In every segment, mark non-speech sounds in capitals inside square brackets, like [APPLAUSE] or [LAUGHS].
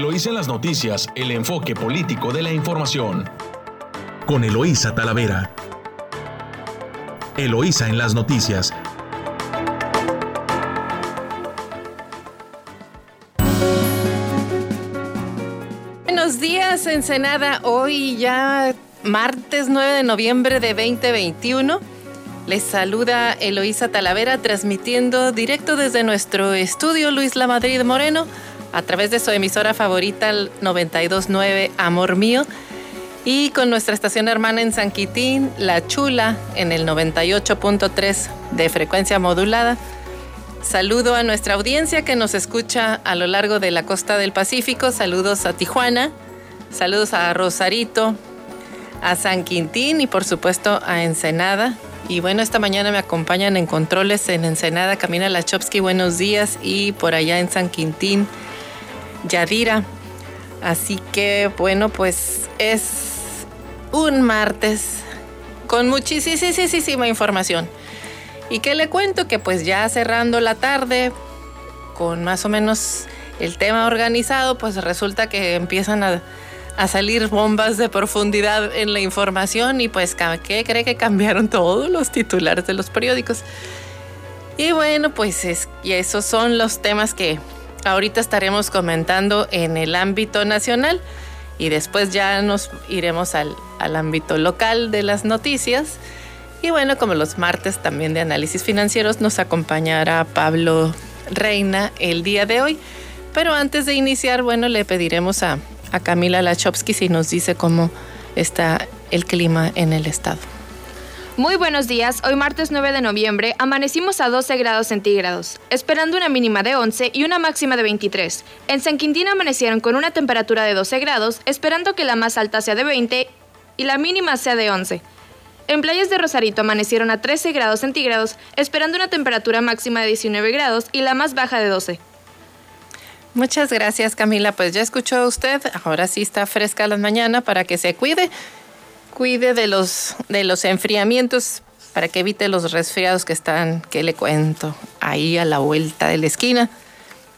Eloísa en las noticias, el enfoque político de la información. Con Eloísa Talavera. Eloísa en las noticias. Buenos días, Ensenada. Hoy ya martes 9 de noviembre de 2021. Les saluda Eloísa Talavera transmitiendo directo desde nuestro estudio Luis La Madrid Moreno a través de su emisora favorita, el 929 Amor Mío, y con nuestra estación hermana en San Quitín, La Chula, en el 98.3 de frecuencia modulada. Saludo a nuestra audiencia que nos escucha a lo largo de la costa del Pacífico. Saludos a Tijuana, saludos a Rosarito, a San Quintín y por supuesto a Ensenada. Y bueno, esta mañana me acompañan en controles en Ensenada, Camina Lachowski, buenos días. Y por allá en San Quintín, Yadira. Así que bueno, pues es un martes con muchísima información. Y que le cuento que pues ya cerrando la tarde, con más o menos el tema organizado, pues resulta que empiezan a, salir bombas de profundidad en la información y pues ¿qué cree que cambiaron [LAUGHS] todos los titulares de los periódicos? Y bueno, pues es, y esos son los temas que ahorita estaremos comentando en el ámbito nacional y después ya nos iremos al, ámbito local de las noticias. Y bueno, como los martes también de análisis financieros, nos acompañará Pablo Reina el día de hoy. Pero antes de iniciar, bueno, le pediremos a, a Camila Lachowski si nos dice cómo está el clima en el estado. Muy buenos días, hoy martes 9 de noviembre amanecimos a 12 grados centígrados, esperando una mínima de 11 y una máxima de 23. En San Quintín amanecieron con una temperatura de 12 grados, esperando que la más alta sea de 20 y la mínima sea de 11. En playas de Rosarito amanecieron a 13 grados centígrados, esperando una temperatura máxima de 19 grados y la más baja de 12. Muchas gracias Camila, pues ya escuchó usted, ahora sí está fresca la mañana para que se cuide cuide de los, de los enfriamientos para que evite los resfriados que están, que le cuento, ahí a la vuelta de la esquina,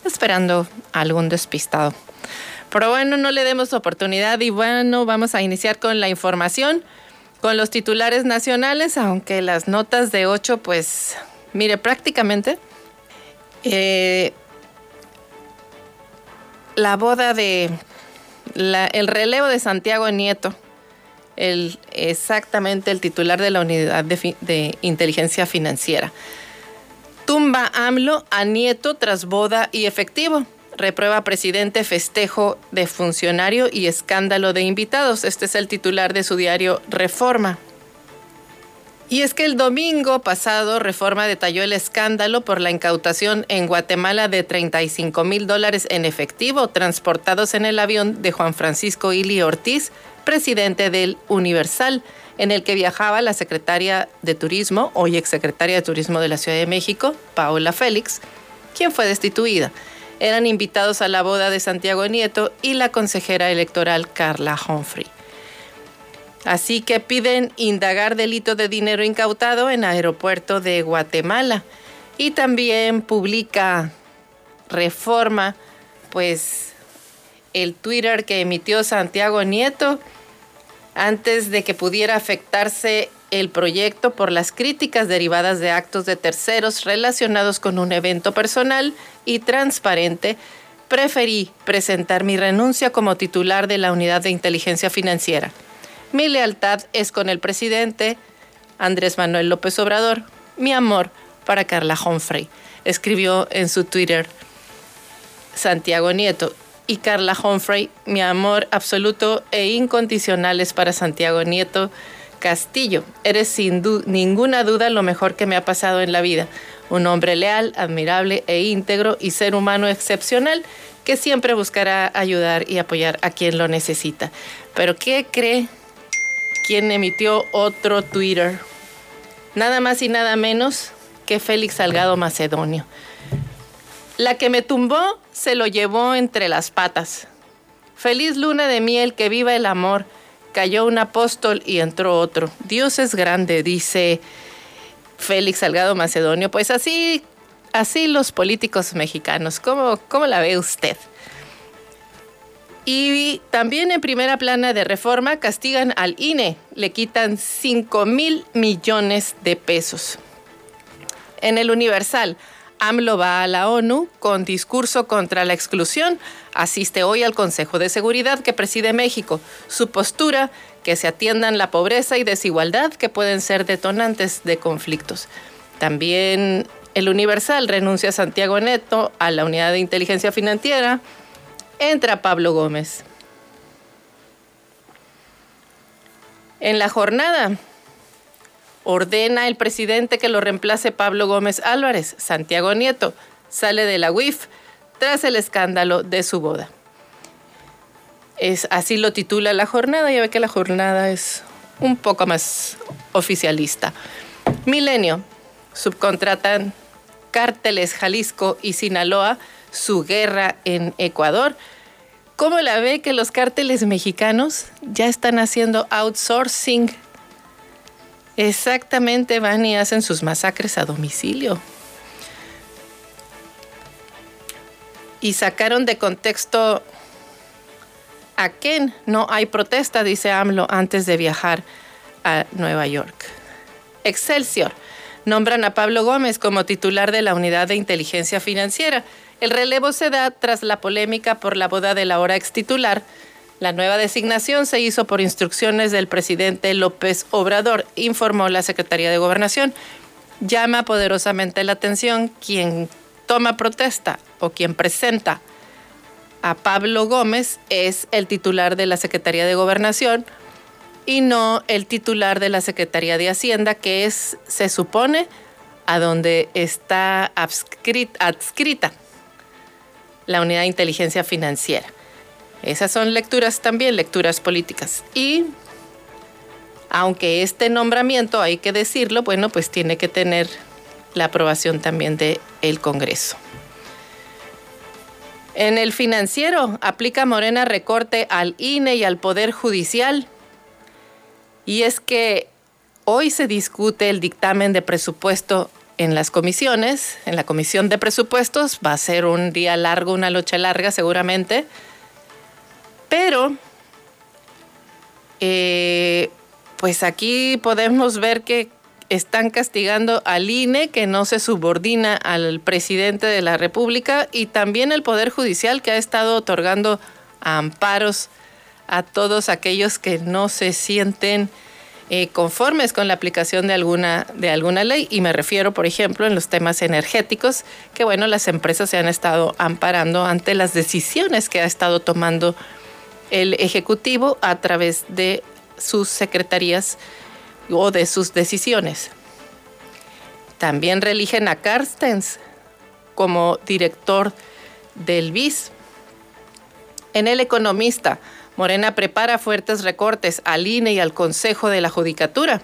esperando algún despistado. Pero bueno, no le demos oportunidad y bueno, vamos a iniciar con la información, con los titulares nacionales, aunque las notas de 8, pues, mire, prácticamente eh, la boda de, el relevo de Santiago Nieto el, exactamente el titular de la unidad de, inteligencia financiera. Tumba AMLO a nieto tras boda y efectivo. Reprueba presidente festejo de funcionario y escándalo de invitados. Este es el titular de su diario Reforma. Y es que el domingo pasado Reforma detalló el escándalo por la incautación en Guatemala de 35 mil dólares en efectivo transportados en el avión de Juan Francisco Ili Ortiz, presidente del Universal, en el que viajaba la secretaria de Turismo, hoy exsecretaria de Turismo de la Ciudad de México, Paola Félix, quien fue destituida. Eran invitados a la boda de Santiago Nieto y la consejera electoral Carla Humphrey. Así que piden indagar delito de dinero incautado en aeropuerto de Guatemala. Y también publica Reforma, pues el Twitter que emitió Santiago Nieto antes de que pudiera afectarse el proyecto por las críticas derivadas de actos de terceros relacionados con un evento personal y transparente, preferí presentar mi renuncia como titular de la Unidad de Inteligencia Financiera. Mi lealtad es con el presidente Andrés Manuel López Obrador. Mi amor para Carla Humphrey, escribió en su Twitter Santiago Nieto y Carla Humphrey, mi amor absoluto e incondicional es para Santiago Nieto Castillo. Eres sin ninguna duda lo mejor que me ha pasado en la vida. Un hombre leal, admirable e íntegro y ser humano excepcional que siempre buscará ayudar y apoyar a quien lo necesita. Pero ¿qué cree quien emitió otro Twitter? Nada más y nada menos que Félix Salgado Macedonio. La que me tumbó se lo llevó entre las patas. Feliz luna de miel, que viva el amor. Cayó un apóstol y entró otro. Dios es grande, dice Félix Salgado Macedonio. Pues así, así los políticos mexicanos. ¿Cómo, cómo la ve usted? Y también en primera plana de reforma castigan al INE, le quitan 5 mil millones de pesos. En el Universal, AMLO va a la ONU con discurso contra la exclusión. Asiste hoy al Consejo de Seguridad que preside México. Su postura, que se atiendan la pobreza y desigualdad que pueden ser detonantes de conflictos. También el Universal renuncia a Santiago Neto a la unidad de inteligencia financiera entra Pablo Gómez. En la jornada, ordena el presidente que lo reemplace Pablo Gómez Álvarez. Santiago Nieto sale de la UIF tras el escándalo de su boda. Es, así lo titula la jornada. Ya ve que la jornada es un poco más oficialista. Milenio. Subcontratan cárteles Jalisco y Sinaloa su guerra en Ecuador. ¿Cómo la ve que los cárteles mexicanos ya están haciendo outsourcing? Exactamente van y hacen sus masacres a domicilio. Y sacaron de contexto a quién no hay protesta, dice AMLO, antes de viajar a Nueva York. Excelsior. Nombran a Pablo Gómez como titular de la Unidad de Inteligencia Financiera. El relevo se da tras la polémica por la boda de la hora ex titular. La nueva designación se hizo por instrucciones del presidente López Obrador, informó la Secretaría de Gobernación. Llama poderosamente la atención quien toma protesta o quien presenta a Pablo Gómez es el titular de la Secretaría de Gobernación y no el titular de la Secretaría de Hacienda, que es, se supone, a donde está adscrita la unidad de inteligencia financiera. Esas son lecturas también, lecturas políticas. Y aunque este nombramiento, hay que decirlo, bueno, pues tiene que tener la aprobación también del el Congreso. En el financiero aplica Morena recorte al INE y al Poder Judicial. Y es que hoy se discute el dictamen de presupuesto en las comisiones, en la comisión de presupuestos. Va a ser un día largo, una lucha larga seguramente. Pero, eh, pues aquí podemos ver que están castigando al INE, que no se subordina al presidente de la República, y también el Poder Judicial, que ha estado otorgando amparos a todos aquellos que no se sienten eh, conformes con la aplicación de alguna, de alguna ley. Y me refiero, por ejemplo, en los temas energéticos, que bueno, las empresas se han estado amparando ante las decisiones que ha estado tomando el Ejecutivo a través de sus secretarías o de sus decisiones. También religen a Carstens como director del BIS. En El Economista, Morena prepara fuertes recortes al INE y al Consejo de la Judicatura.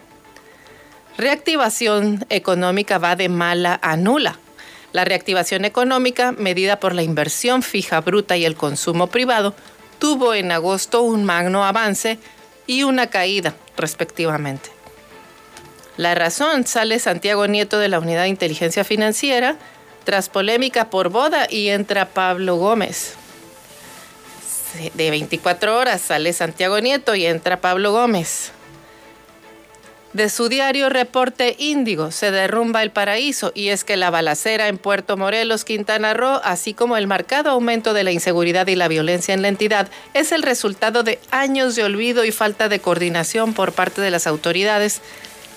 Reactivación económica va de mala a nula. La reactivación económica, medida por la inversión fija bruta y el consumo privado, tuvo en agosto un magno avance y una caída, respectivamente. La razón sale Santiago Nieto de la Unidad de Inteligencia Financiera tras polémica por boda y entra Pablo Gómez de 24 horas sale Santiago Nieto y entra Pablo Gómez. De su diario Reporte Índigo se derrumba el paraíso y es que la balacera en Puerto Morelos, Quintana Roo, así como el marcado aumento de la inseguridad y la violencia en la entidad, es el resultado de años de olvido y falta de coordinación por parte de las autoridades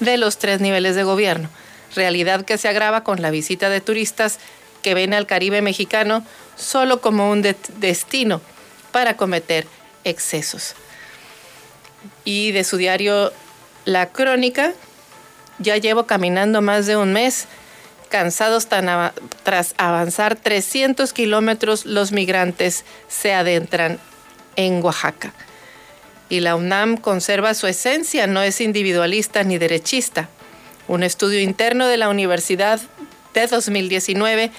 de los tres niveles de gobierno, realidad que se agrava con la visita de turistas que ven al Caribe mexicano solo como un destino para cometer excesos. Y de su diario La Crónica, ya llevo caminando más de un mes, cansados tras avanzar 300 kilómetros, los migrantes se adentran en Oaxaca. Y la UNAM conserva su esencia, no es individualista ni derechista. Un estudio interno de la universidad de 2019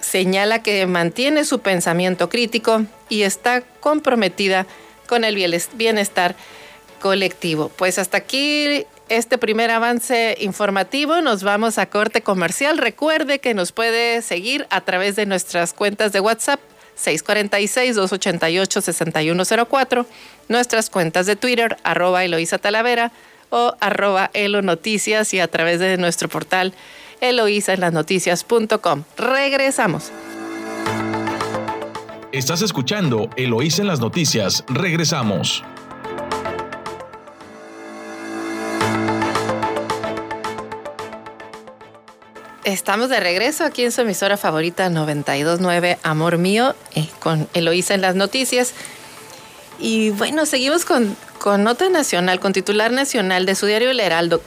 señala que mantiene su pensamiento crítico y está comprometida con el bienestar colectivo. Pues hasta aquí este primer avance informativo. Nos vamos a corte comercial. Recuerde que nos puede seguir a través de nuestras cuentas de WhatsApp 646-288-6104, nuestras cuentas de Twitter, arroba Eloísa Talavera o arroba Elo Noticias y a través de nuestro portal eloísaenlasnoticias.com. Regresamos. Estás escuchando Eloísa en las noticias. Regresamos. Estamos de regreso aquí en su emisora favorita 929 Amor Mío eh, con Eloísa en las noticias. Y bueno, seguimos con, con nota nacional, con titular nacional de su diario El Heraldo.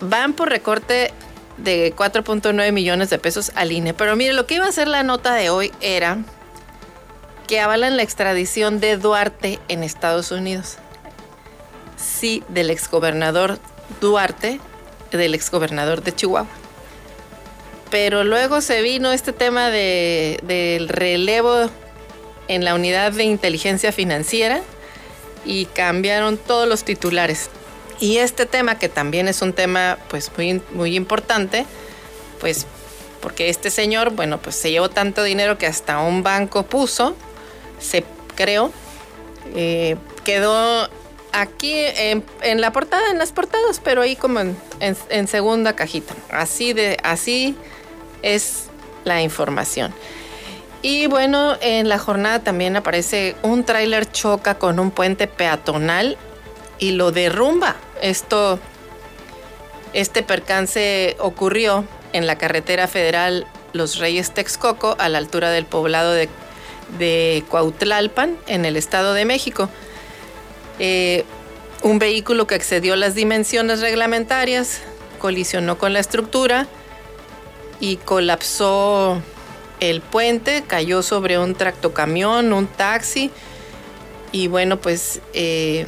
Van por recorte de 4.9 millones de pesos al INE. Pero mire, lo que iba a ser la nota de hoy era que avalan la extradición de Duarte en Estados Unidos. Sí, del exgobernador Duarte, del exgobernador de Chihuahua pero luego se vino este tema del relevo en la unidad de inteligencia financiera y cambiaron todos los titulares. Y este tema, que también es un tema pues muy, muy importante, pues porque este señor, bueno, pues se llevó tanto dinero que hasta un banco puso, se creó, eh, quedó aquí en, la portada, en las portadas, pero ahí como en, en segunda cajita. Así de, así es la información. Y bueno, en la jornada también aparece un tráiler choca con un puente peatonal y lo derrumba. Esto, este percance ocurrió en la carretera federal Los Reyes Texcoco, a la altura del poblado de, de Cuautlalpan, en el Estado de México. Eh, un vehículo que excedió las dimensiones reglamentarias colisionó con la estructura y colapsó el puente, cayó sobre un tractocamión, un taxi. Y bueno, pues, eh,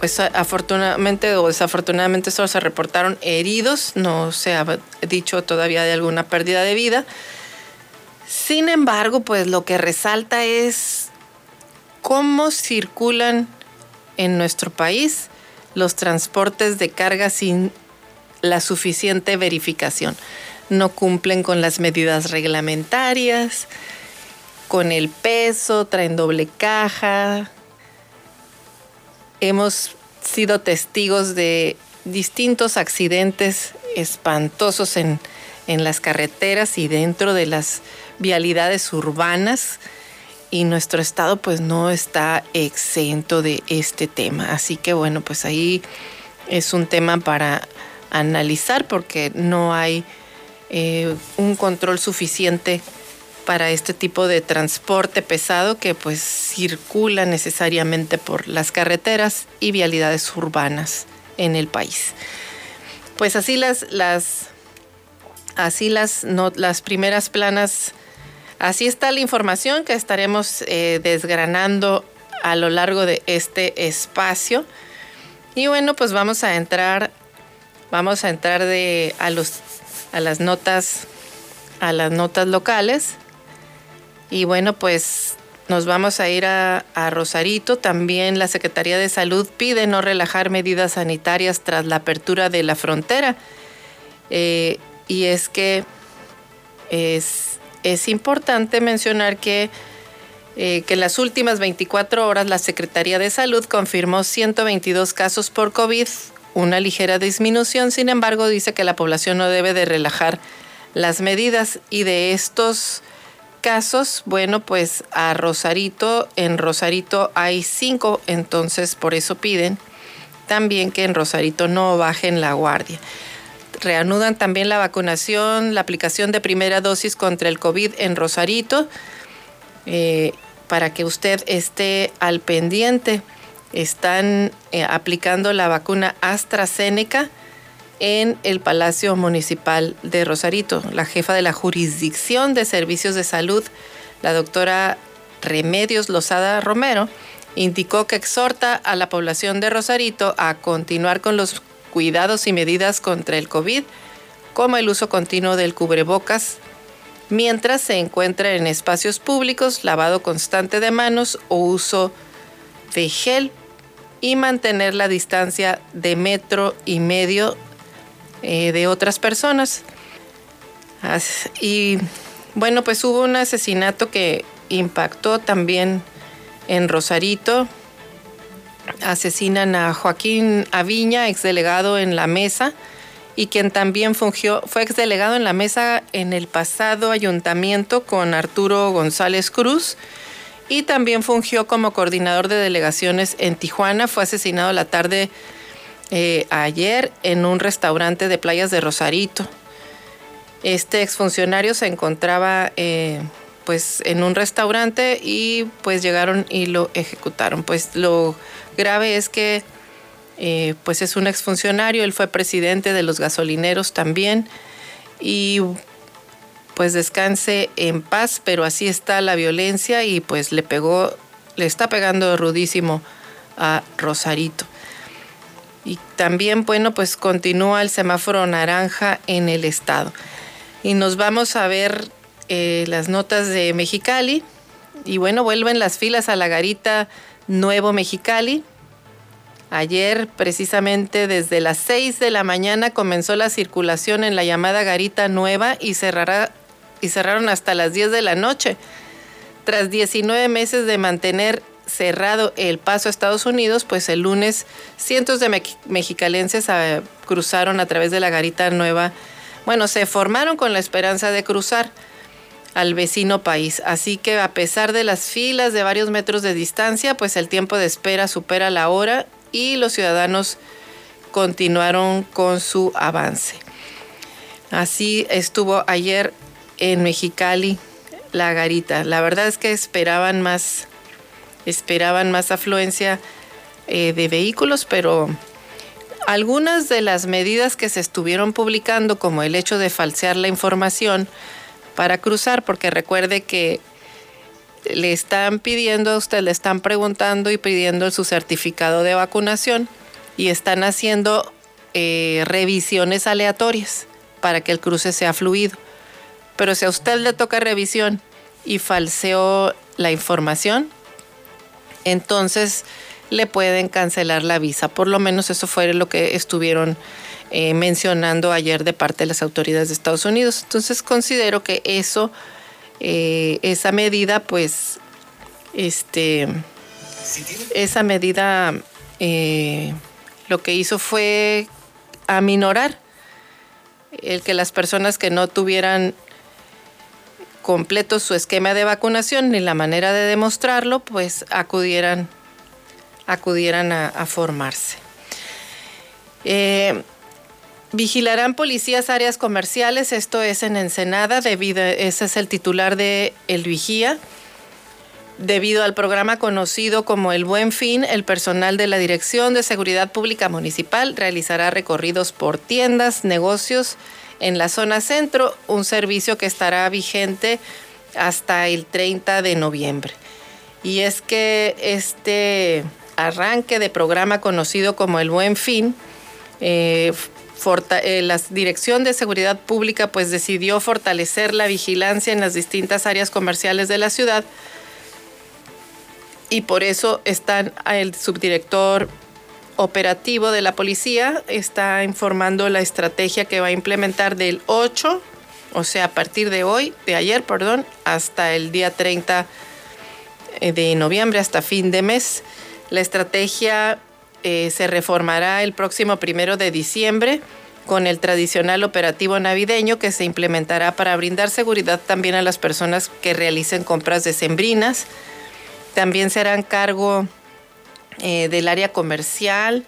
pues afortunadamente o desafortunadamente solo se reportaron heridos, no se ha dicho todavía de alguna pérdida de vida. Sin embargo, pues lo que resalta es cómo circulan en nuestro país los transportes de carga sin la suficiente verificación no cumplen con las medidas reglamentarias, con el peso, traen doble caja. Hemos sido testigos de distintos accidentes espantosos en, las carreteras y dentro de las vialidades urbanas y nuestro estado pues no está exento de este tema. Así que bueno, pues ahí es un tema para analizar porque no hay eh, un control suficiente para este tipo de transporte pesado que pues circula necesariamente por las carreteras y vialidades urbanas en el país. Pues así las, las así las, las primeras planas, así está la información que estaremos eh, desgranando a lo largo de este espacio. Y bueno, pues vamos a entrar, vamos a entrar de, a los a las notas, a las notas locales. Y bueno, pues nos vamos a ir a, Rosarito. También la Secretaría de Salud pide no relajar medidas sanitarias tras la apertura de la frontera. Eh, y es que es, es importante mencionar que, eh, que en las últimas 24 horas la Secretaría de Salud confirmó 122 casos por COVID, una ligera disminución, sin embargo dice que la población no debe de relajar las medidas. Y de estos casos, bueno, pues a Rosarito, en Rosarito hay cinco, entonces por eso piden también que en Rosarito no bajen la guardia. Reanudan también la vacunación, la aplicación de primera dosis contra el COVID en Rosarito, eh, para que usted esté al pendiente están eh, aplicando la vacuna AstraZeneca en el Palacio Municipal de Rosarito. La jefa de la jurisdicción de servicios de salud, la doctora Remedios Lozada Romero, indicó que exhorta a la población de Rosarito a continuar con los cuidados y medidas contra el COVID, como el uso continuo del cubrebocas, mientras se encuentra en espacios públicos, lavado constante de manos o uso gel y mantener la distancia de metro y medio eh, de otras personas. Y bueno, pues hubo un asesinato que, impactó también en Rosarito. Asesinan a Joaquín Aviña, exdelegado en la mesa, y quien también fungió, fue exdelegado en la mesa en el pasado ayuntamiento con Arturo González Cruz y también fungió como coordinador de delegaciones en Tijuana. Fue asesinado la tarde eh, ayer en un restaurante de playas de Rosarito. Este exfuncionario se encontraba eh, pues en un restaurante y pues llegaron y lo ejecutaron. Pues lo grave es que eh, pues es un exfuncionario, él fue presidente de los gasolineros también y pues descanse en paz, pero así está la violencia y pues le pegó, le está pegando rudísimo a Rosarito. Y también, bueno, pues continúa el semáforo naranja en el estado. Y nos vamos a ver eh, las notas de Mexicali. Y bueno, vuelven las filas a la garita Nuevo Mexicali. Ayer, precisamente desde las 6 de la mañana, comenzó la circulación en la llamada Garita Nueva y cerrará y cerraron hasta las 10 de la noche. Tras 19 meses de mantener cerrado el paso a Estados Unidos, pues el lunes cientos de mexicalenses ah, cruzaron a través de la garita nueva. Bueno, se formaron con la esperanza de cruzar al vecino país. Así que a pesar de las filas de varios metros de distancia, pues el tiempo de espera supera la hora y los ciudadanos continuaron con su avance. Así estuvo ayer en Mexicali la garita. La verdad es que esperaban más, esperaban más afluencia eh, de vehículos, pero algunas de las medidas que se estuvieron publicando, como el hecho de falsear la información para cruzar, porque recuerde que le están pidiendo a usted, le están preguntando y pidiendo su certificado de vacunación y están haciendo eh, revisiones aleatorias para que el cruce sea fluido. Pero si a usted le toca revisión y falseó la información, entonces le pueden cancelar la visa. Por lo menos eso fue lo que estuvieron eh, mencionando ayer de parte de las autoridades de Estados Unidos. Entonces considero que eso, eh, esa medida, pues, este, esa medida eh, lo que hizo fue aminorar el que las personas que no tuvieran completo su esquema de vacunación ni la manera de demostrarlo, pues acudieran, acudieran a, formarse. Eh, vigilarán policías áreas comerciales, esto es en Ensenada, debido, ese es el titular de El Vigía. Debido al programa conocido como El Buen Fin, el personal de la Dirección de Seguridad Pública Municipal realizará recorridos por tiendas, negocios, en la zona centro, un servicio que estará vigente hasta el 30 de noviembre. Y es que este arranque de programa conocido como el Buen Fin, eh, eh, la Dirección de Seguridad Pública pues decidió fortalecer la vigilancia en las distintas áreas comerciales de la ciudad y por eso están el subdirector operativo de la policía está informando la estrategia que va a implementar del 8, o sea, a partir de hoy, de ayer, perdón, hasta el día 30 eh, de noviembre, hasta fin de mes. La estrategia eh, se reformará el próximo primero de diciembre con el tradicional operativo navideño que se implementará para brindar seguridad también a las personas que realicen compras decembrinas. También serán cargo eh, del área comercial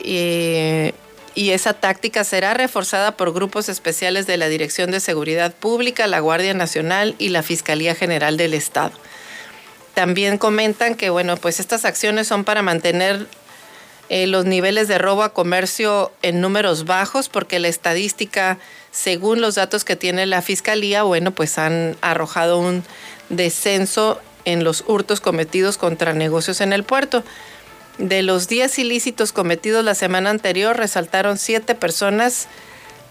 eh, y esa táctica será reforzada por grupos especiales de la Dirección de Seguridad Pública, la Guardia Nacional y la Fiscalía General del Estado. También comentan que bueno, pues estas acciones son para mantener eh, los niveles de robo a comercio en números bajos, porque la estadística, según los datos que tiene la Fiscalía, bueno, pues han arrojado un descenso en los hurtos cometidos contra negocios en el puerto. De los 10 ilícitos cometidos la semana anterior, resaltaron siete personas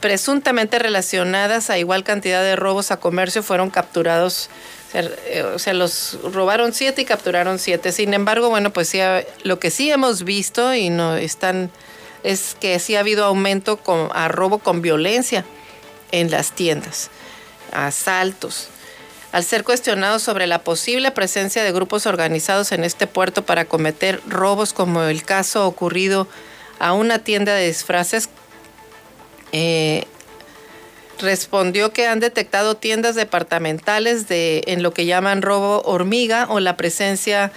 presuntamente relacionadas a igual cantidad de robos a comercio fueron capturados. O sea, los robaron siete y capturaron siete. Sin embargo, bueno, pues sí, lo que sí hemos visto y no están es que sí ha habido aumento con, a robo con violencia en las tiendas, asaltos, al ser cuestionado sobre la posible presencia de grupos organizados en este puerto para cometer robos como el caso ocurrido a una tienda de disfraces, eh, respondió que han detectado tiendas departamentales de, en lo que llaman robo hormiga o la presencia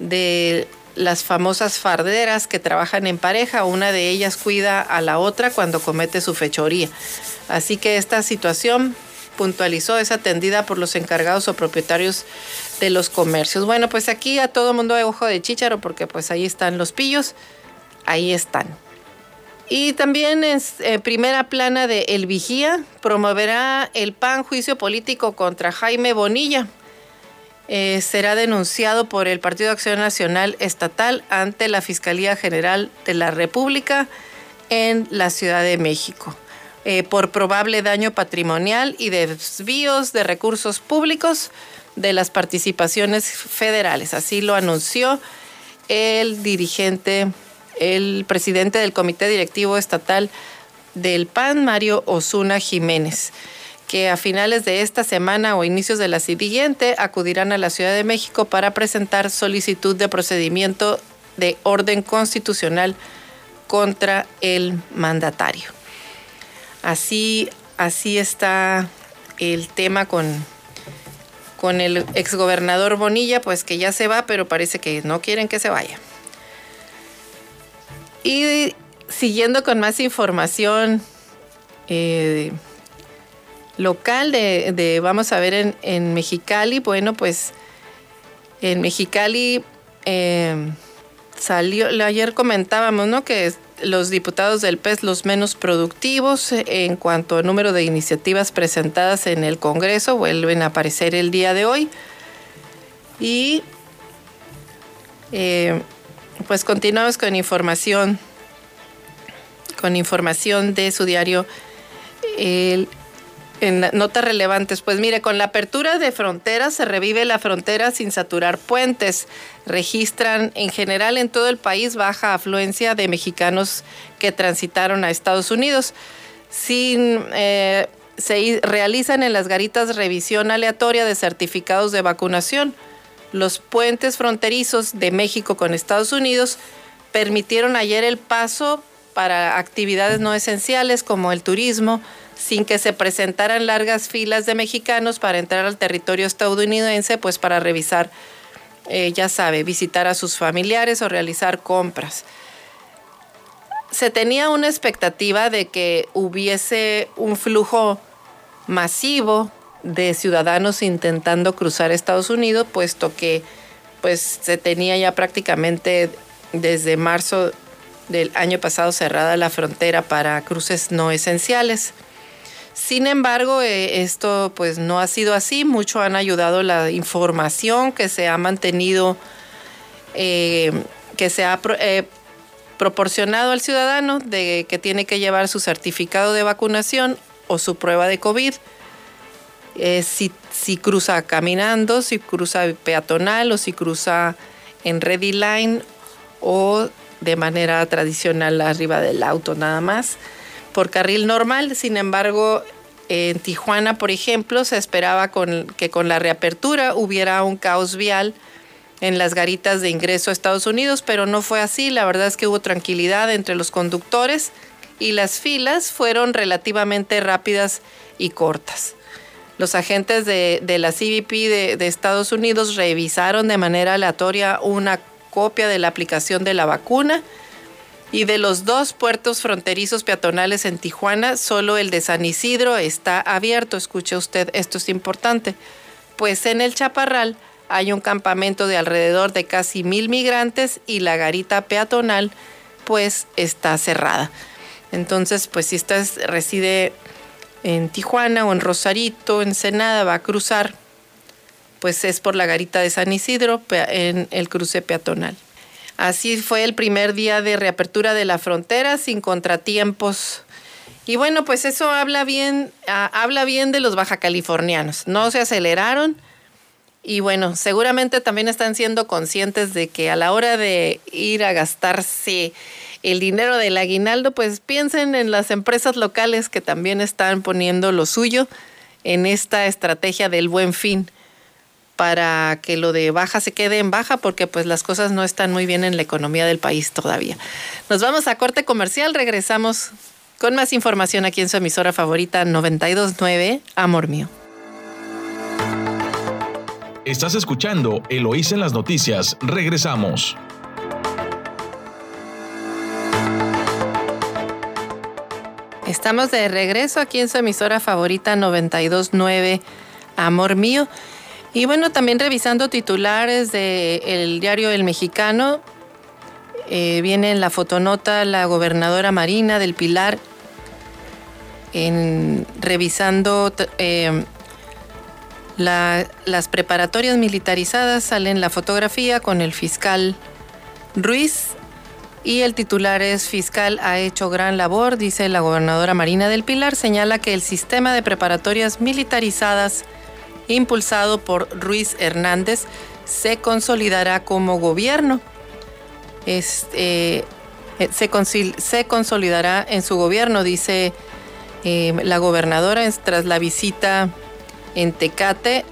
de las famosas farderas que trabajan en pareja. Una de ellas cuida a la otra cuando comete su fechoría. Así que esta situación puntualizó es atendida por los encargados o propietarios de los comercios. Bueno, pues aquí a todo mundo hay ojo de chícharo porque pues ahí están los pillos, ahí están. Y también es eh, primera plana de El Vigía, promoverá el PAN juicio político contra Jaime Bonilla. Eh, será denunciado por el Partido Acción Nacional Estatal ante la Fiscalía General de la República en la Ciudad de México eh, por probable daño patrimonial y desvíos de recursos públicos de las participaciones federales. Así lo anunció el dirigente el presidente del Comité Directivo Estatal del PAN, Mario Osuna Jiménez, que a finales de esta semana o inicios de la siguiente acudirán a la Ciudad de México para presentar solicitud de procedimiento de orden constitucional contra el mandatario. Así, así está el tema con, con el exgobernador Bonilla, pues que ya se va, pero parece que no quieren que se vaya. Y siguiendo con más información eh, local de, vamos a ver en, en, Mexicali, bueno, pues en Mexicali eh, salió, ayer comentábamos, ¿no? Que los diputados del PES los menos productivos en cuanto al número de iniciativas presentadas en el Congreso vuelven a aparecer el día de hoy. Y eh, pues continuamos con información, con información de su diario. En notas relevantes, pues mire, con la apertura de fronteras se revive la frontera sin saturar puentes. Registran en general en todo el país baja afluencia de mexicanos que transitaron a Estados Unidos. Sin, eh, se realizan en las garitas revisión aleatoria de certificados de vacunación los puentes fronterizos de México con Estados Unidos permitieron ayer el paso para actividades no esenciales como el turismo, sin que se presentaran largas filas de mexicanos para entrar al territorio estadounidense, pues para revisar, eh, ya sabe, visitar a sus familiares o realizar compras. Se tenía una expectativa de que hubiese un flujo masivo de ciudadanos intentando cruzar Estados Unidos, puesto que pues se tenía ya prácticamente desde marzo del año pasado cerrada la frontera para cruces no esenciales. Sin embargo, eh, esto pues no ha sido así. Mucho han ayudado la información que se ha mantenido, eh, que se ha eh, proporcionado al ciudadano de que tiene que llevar su certificado de vacunación o su prueba de COVID eh, si, cruza caminando, si cruza peatonal o si cruza en ready line o de manera tradicional arriba del auto nada más. Por carril normal, sin embargo, en Tijuana, por ejemplo, se esperaba que con la reapertura hubiera un caos vial en las garitas de ingreso a Estados Unidos, pero no fue así. La verdad es que hubo tranquilidad entre los conductores y las filas fueron relativamente rápidas y cortas. Los agentes de, la CBP de, Estados Unidos revisaron de manera aleatoria una copia de la aplicación de la vacuna y de los dos puertos fronterizos peatonales en Tijuana, solo el de San Isidro está abierto. Escuche usted, esto es importante. Pues en el Chaparral hay un campamento de alrededor de casi mil migrantes y la garita peatonal pues está cerrada. Entonces, pues si usted reside en Tijuana o en Rosarito, en Senada, va a cruzar, pues es por la garita de San Isidro en el cruce peatonal. Así fue el primer día de reapertura de la frontera sin contratiempos. Y bueno, pues eso habla bien, habla bien de los baja californianos. No se aceleraron y bueno, seguramente también están siendo conscientes de que a la hora de ir a gastarse el dinero del aguinaldo, pues piensen en las empresas locales que también están poniendo lo suyo en esta estrategia del buen fin para que lo de baja se quede en baja porque pues las cosas no están muy bien en la economía del país todavía. Nos vamos a corte comercial, regresamos con más información aquí en su emisora favorita 929 Amor Mío. Estás escuchando Eloís en las noticias. Regresamos. Estamos de regreso aquí en su emisora favorita 929 Amor Mío. Y bueno, también revisando titulares del diario El Mexicano, eh, viene en la fotonota la gobernadora Marina del Pilar, en, revisando eh, las preparatorias militarizadas, sale en la fotografía con el fiscal Ruiz y el titular es fiscal ha hecho gran labor, dice la gobernadora Marina del Pilar, señala que el sistema de preparatorias militarizadas impulsado por Ruiz Hernández, se consolidará como gobierno. Este, eh, se, consolidará en su gobierno, dice eh, la gobernadora, tras la visita en Tecate,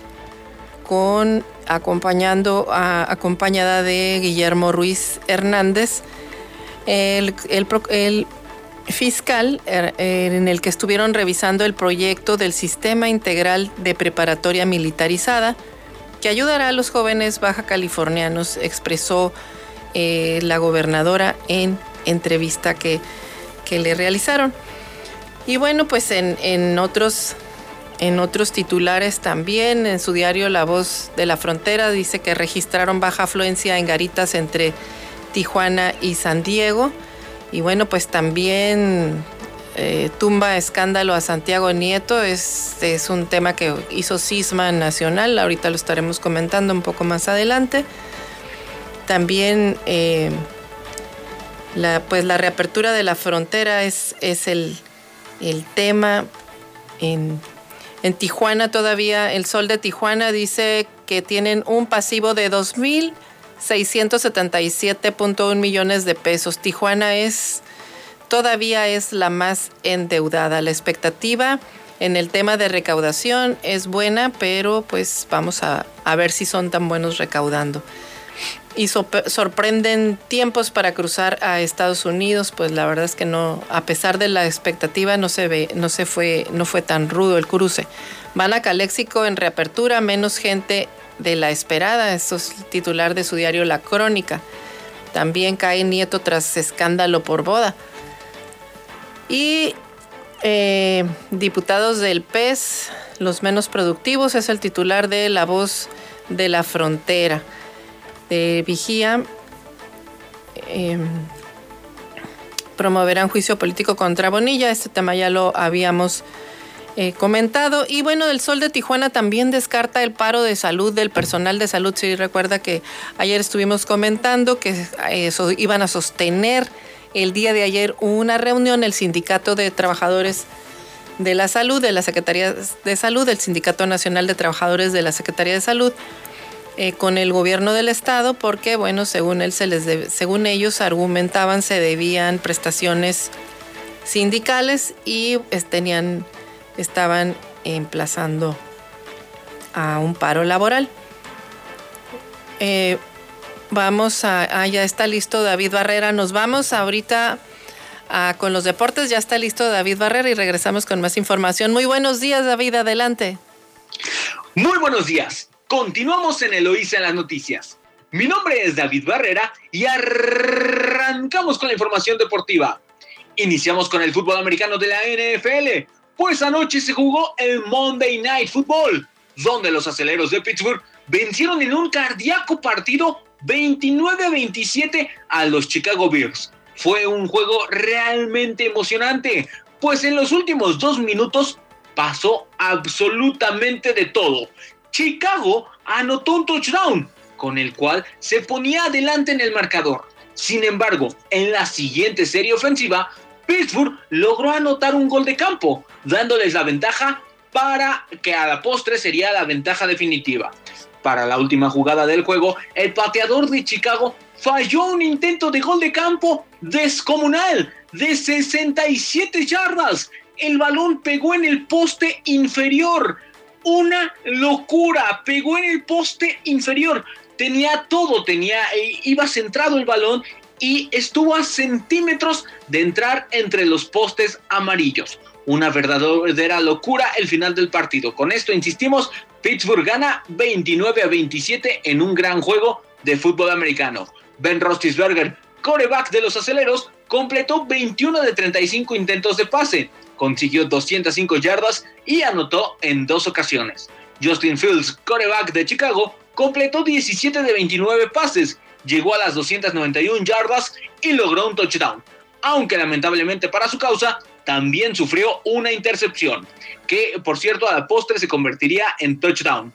acompañando, acompañada de Guillermo Ruiz Hernández. el fiscal er, er, en el que estuvieron revisando el proyecto del Sistema Integral de Preparatoria Militarizada que ayudará a los jóvenes baja californianos, expresó eh, la gobernadora en entrevista que, que, le realizaron. Y bueno, pues en, en, otros, en otros titulares también, en su diario La Voz de la Frontera dice que registraron baja afluencia en garitas entre Tijuana y San Diego. Y bueno, pues también eh, tumba escándalo a Santiago Nieto, es, es un tema que hizo Cisma Nacional, ahorita lo estaremos comentando un poco más adelante. También eh, la, pues la reapertura de la frontera es, es el, el tema. En, en Tijuana todavía, el Sol de Tijuana dice que tienen un pasivo de 2.000 677.1 millones de pesos. Tijuana es todavía es la más endeudada. La expectativa en el tema de recaudación es buena, pero pues vamos a, ver si son tan buenos recaudando. Y sorprenden tiempos para cruzar a Estados Unidos, pues la verdad es que no, a pesar de la expectativa, no se ve, no se fue, no fue tan rudo el cruce. Van a Caléxico en reapertura, menos gente de la esperada. Esto es titular de su diario La Crónica. También cae Nieto tras escándalo por boda. Y eh, diputados del PES, los menos productivos, es el titular de La Voz de la Frontera. De Vigía. Em, promoverán juicio político contra Bonilla. Este tema ya lo habíamos eh, comentado. Y bueno, el Sol de Tijuana también descarta el paro de salud del personal de salud. Si recuerda que ayer estuvimos comentando que eso iban a sostener el día de ayer una reunión el Sindicato de Trabajadores de la Salud, de la Secretaría de Salud, del Sindicato Nacional de Trabajadores de la Secretaría de Salud, eh, con el gobierno del estado, porque bueno, según él se les según ellos argumentaban se debían prestaciones sindicales y pues, tenían estaban emplazando a un paro laboral. Eh, vamos a, ah, ya está listo David Barrera, nos vamos ahorita con los deportes, ya está listo David Barrera y regresamos con más información. Muy buenos días David, adelante. Muy buenos días, continuamos en Eloísa en las noticias. Mi nombre es David Barrera y arrancamos con la información deportiva. Iniciamos con el fútbol americano de la NFL pues anoche se jugó el Monday Night Football, donde los aceleros de Pittsburgh vencieron en un cardíaco partido 29-27 a los Chicago Bears. Fue un juego realmente emocionante, pues en los últimos dos minutos pasó absolutamente de todo. Chicago anotó un touchdown, con el cual se ponía adelante en el marcador. Sin embargo, en la siguiente serie ofensiva, Pittsburgh logró anotar un gol de campo, dándoles la ventaja para que a la postre sería la ventaja definitiva. Para la última jugada del juego, el pateador de Chicago falló un intento de gol de campo descomunal de 67 yardas. El balón pegó en el poste inferior, una locura, pegó en el poste inferior, tenía todo, tenía, eh, iba centrado el balón y estuvo a centímetros de entrar entre los postes amarillos. Una verdadera locura el final del partido. Con esto insistimos, Pittsburgh gana 29 a 27 en un gran juego de fútbol americano. Ben Roethlisberger, coreback de los aceleros, completó 21 de 35 intentos de pase, consiguió 205 yardas y anotó en dos ocasiones. Justin Fields, coreback de Chicago, completó 17 de 29 pases, llegó a las 291 yardas y logró un touchdown, aunque lamentablemente para su causa también sufrió una intercepción, que por cierto a la postre se convertiría en touchdown.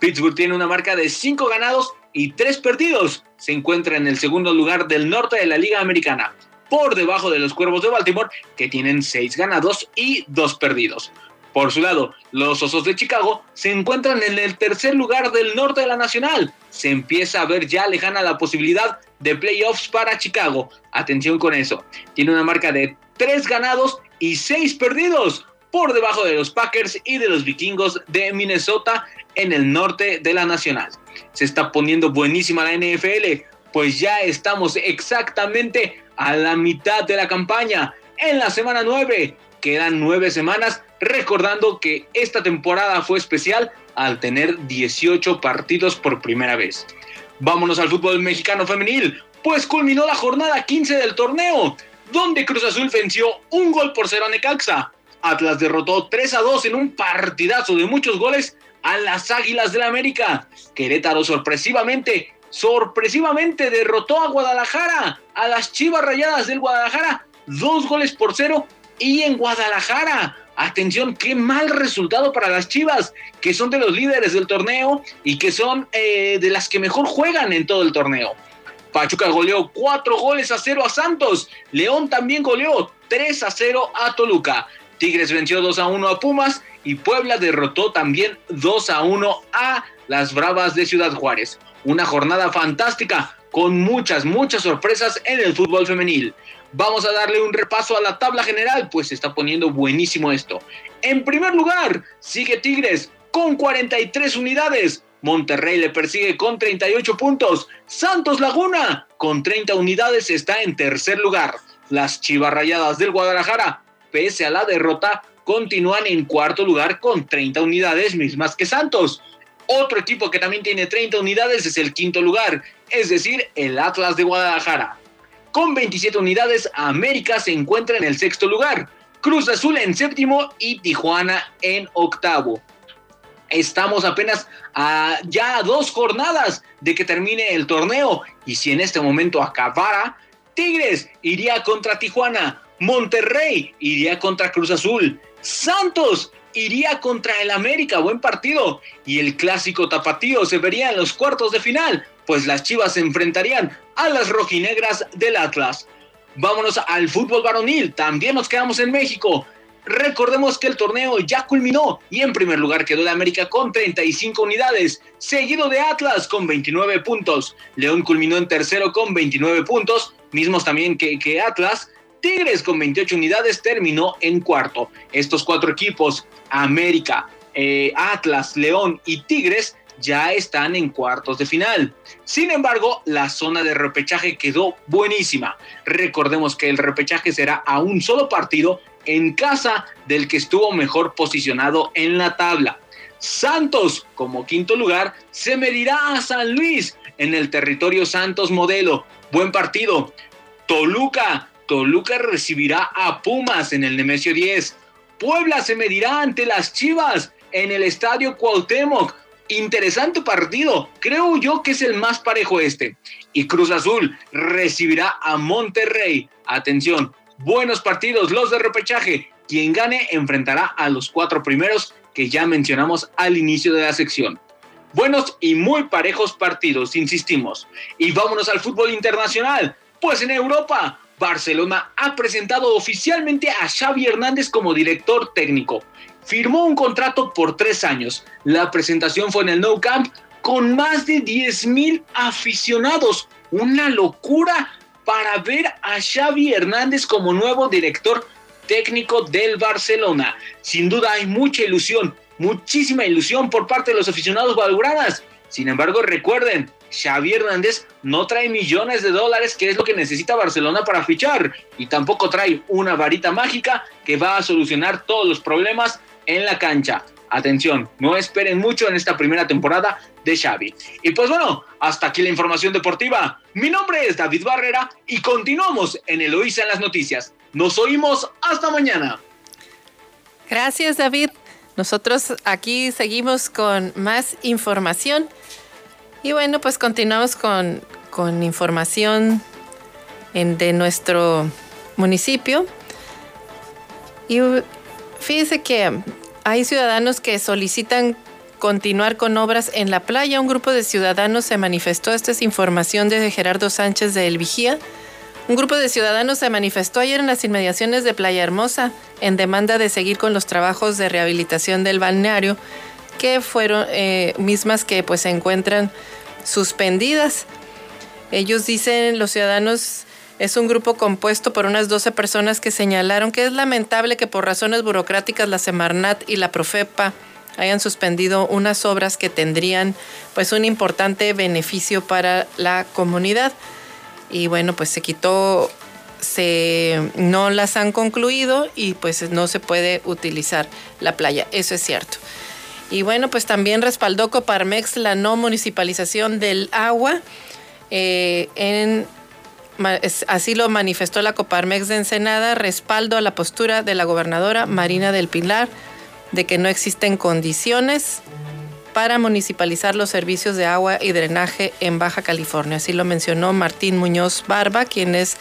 Pittsburgh tiene una marca de 5 ganados y 3 perdidos. Se encuentra en el segundo lugar del norte de la Liga Americana, por debajo de los Cuervos de Baltimore, que tienen 6 ganados y 2 perdidos. Por su lado, los Osos de Chicago se encuentran en el tercer lugar del norte de la Nacional. Se empieza a ver ya lejana la posibilidad de playoffs para Chicago. Atención con eso. Tiene una marca de 3 ganados y 6 perdidos por debajo de los Packers y de los vikingos de Minnesota en el norte de la Nacional. Se está poniendo buenísima la NFL, pues ya estamos exactamente a la mitad de la campaña. En la semana 9, quedan 9 semanas recordando que esta temporada fue especial al tener 18 partidos por primera vez. Vámonos al fútbol mexicano femenil, pues culminó la jornada 15 del torneo, donde Cruz Azul venció un gol por cero a Necaxa. Atlas derrotó 3 a 2 en un partidazo de muchos goles a las Águilas del la América. Querétaro sorpresivamente, sorpresivamente derrotó a Guadalajara, a las Chivas Rayadas del Guadalajara, dos goles por cero y en Guadalajara Atención, qué mal resultado para las Chivas, que son de los líderes del torneo y que son eh, de las que mejor juegan en todo el torneo. Pachuca goleó 4 goles a 0 a Santos. León también goleó 3 a 0 a Toluca. Tigres venció 2 a 1 a Pumas y Puebla derrotó también 2 a 1 a las Bravas de Ciudad Juárez. Una jornada fantástica con muchas, muchas sorpresas en el fútbol femenil. Vamos a darle un repaso a la tabla general, pues se está poniendo buenísimo esto. En primer lugar, sigue Tigres con 43 unidades. Monterrey le persigue con 38 puntos. Santos Laguna con 30 unidades está en tercer lugar. Las Chivas Rayadas del Guadalajara, pese a la derrota, continúan en cuarto lugar con 30 unidades mismas que Santos. Otro equipo que también tiene 30 unidades es el quinto lugar, es decir, el Atlas de Guadalajara. Con 27 unidades, América se encuentra en el sexto lugar, Cruz Azul en séptimo y Tijuana en octavo. Estamos apenas a ya dos jornadas de que termine el torneo y si en este momento acabara, Tigres iría contra Tijuana, Monterrey iría contra Cruz Azul, Santos iría contra el América, buen partido, y el clásico tapatío se vería en los cuartos de final, pues las Chivas se enfrentarían a las rojinegras del Atlas. Vámonos al fútbol varonil, también nos quedamos en México. Recordemos que el torneo ya culminó y en primer lugar quedó el América con 35 unidades, seguido de Atlas con 29 puntos. León culminó en tercero con 29 puntos, mismos también que, Atlas. Tigres con 28 unidades terminó en cuarto. Estos cuatro equipos, América, eh, Atlas, León y Tigres, ya están en cuartos de final. Sin embargo, la zona de repechaje quedó buenísima. Recordemos que el repechaje será a un solo partido en casa del que estuvo mejor posicionado en la tabla. Santos, como quinto lugar, se medirá a San Luis en el territorio Santos Modelo. Buen partido. Toluca, Toluca recibirá a Pumas en el Nemesio 10. Puebla se medirá ante las Chivas en el Estadio Cuauhtémoc interesante partido. Creo yo que es el más parejo este. Y Cruz Azul recibirá a Monterrey. Atención, buenos partidos, los de repechaje. Quien gane enfrentará a los cuatro primeros que ya mencionamos al inicio de la sección. Buenos y muy parejos partidos, insistimos. Y vámonos al fútbol internacional. Pues en Europa, Barcelona ha presentado oficialmente a Xavi Hernández como director técnico firmó un contrato por tres años. La presentación fue en el No Camp con más de 10 mil aficionados. Una locura para ver a Xavi Hernández como nuevo director técnico del Barcelona. Sin duda hay mucha ilusión, muchísima ilusión por parte de los aficionados valgranas. Sin embargo, recuerden, Xavi Hernández no trae millones de dólares, que es lo que necesita Barcelona para fichar, y tampoco trae una varita mágica que va a solucionar todos los problemas en la cancha. Atención, no esperen mucho en esta primera temporada de Xavi. Y pues bueno, hasta aquí la información deportiva. Mi nombre es David Barrera y continuamos en Eloísa en las noticias. Nos oímos hasta mañana. Gracias, David. Nosotros aquí seguimos con más información. Y bueno, pues continuamos con, con información de nuestro municipio. Y fíjese que hay ciudadanos que solicitan continuar con obras en la playa. Un grupo de ciudadanos se manifestó. Esta es información de Gerardo Sánchez de El Vigía. Un grupo de ciudadanos se manifestó ayer en las inmediaciones de Playa Hermosa en demanda de seguir con los trabajos de rehabilitación del balneario, que fueron eh, mismas que pues se encuentran suspendidas. Ellos dicen, los ciudadanos, es un grupo compuesto por unas 12 personas que señalaron que es lamentable que por razones burocráticas la Semarnat y la Profepa hayan suspendido unas obras que tendrían pues un importante beneficio para la comunidad y bueno, pues se quitó, se, no las han concluido y pues no se puede utilizar la playa, eso es cierto. Y bueno, pues también respaldó Coparmex la no municipalización del agua. Eh, en, así lo manifestó la Coparmex de Ensenada, respaldo a la postura de la gobernadora Marina del Pilar de que no existen condiciones para municipalizar los servicios de agua y drenaje en Baja California. Así lo mencionó Martín Muñoz Barba, quien es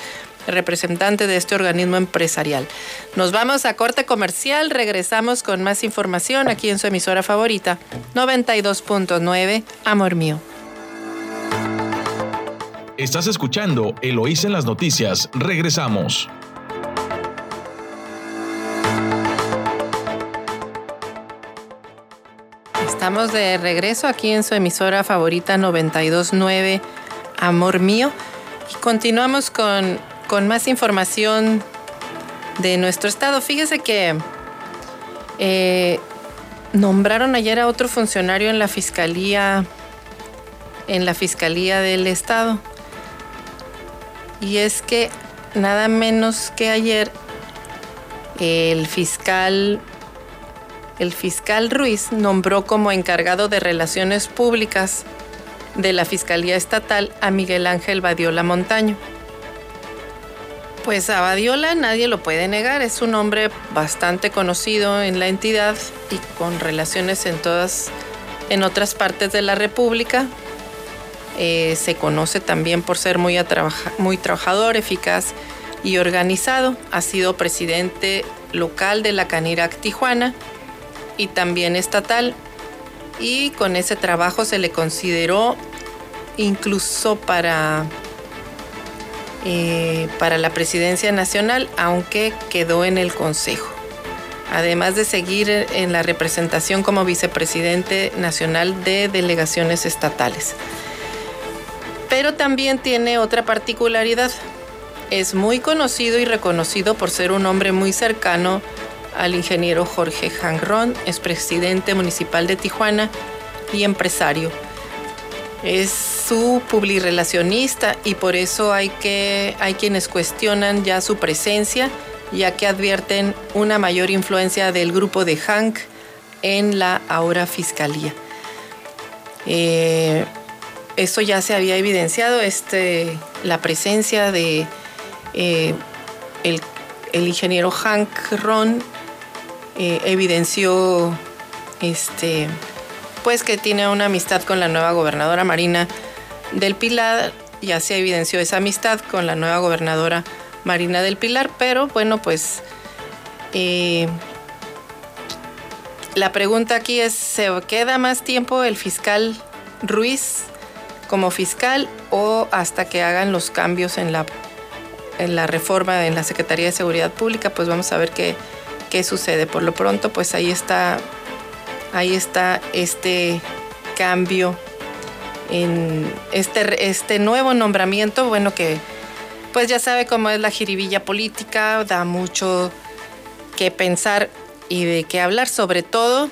representante de este organismo empresarial. Nos vamos a corte comercial, regresamos con más información aquí en su emisora favorita, 92.9, Amor Mío. Estás escuchando Eloísa en las noticias, regresamos. Estamos de regreso aquí en su emisora favorita 929 Amor Mío y continuamos con, con más información de nuestro estado. Fíjese que eh, nombraron ayer a otro funcionario en la fiscalía en la fiscalía del estado y es que nada menos que ayer el fiscal el fiscal Ruiz nombró como encargado de relaciones públicas de la Fiscalía Estatal a Miguel Ángel Badiola Montaño. Pues a Badiola nadie lo puede negar, es un hombre bastante conocido en la entidad y con relaciones en todas, en otras partes de la República. Eh, se conoce también por ser muy, muy trabajador, eficaz y organizado. Ha sido presidente local de la Canirac Tijuana y también estatal. Y con ese trabajo se le consideró incluso para, eh, para la presidencia nacional, aunque quedó en el Consejo. Además de seguir en la representación como vicepresidente nacional de delegaciones estatales. Pero también tiene otra particularidad. Es muy conocido y reconocido por ser un hombre muy cercano al ingeniero Jorge Jangrón, es presidente municipal de Tijuana y empresario. Es su publirelacionista y por eso hay, que, hay quienes cuestionan ya su presencia, ya que advierten una mayor influencia del grupo de Hank en la ahora fiscalía. Eh, eso ya se había evidenciado, este, la presencia de eh, el, el, ingeniero Hank Ron eh, evidenció este, pues que tiene una amistad con la nueva gobernadora Marina del Pilar. Ya se evidenció esa amistad con la nueva gobernadora Marina del Pilar, pero bueno, pues eh, la pregunta aquí es, ¿se queda más tiempo el fiscal Ruiz como fiscal o hasta que hagan los cambios en la, en la reforma en la Secretaría de Seguridad Pública? Pues vamos a ver qué qué sucede. Por lo pronto, pues ahí está, ahí está este cambio en este, este nuevo nombramiento, bueno, que pues ya sabe cómo es la jiribilla política, da mucho que pensar y de qué hablar, sobre todo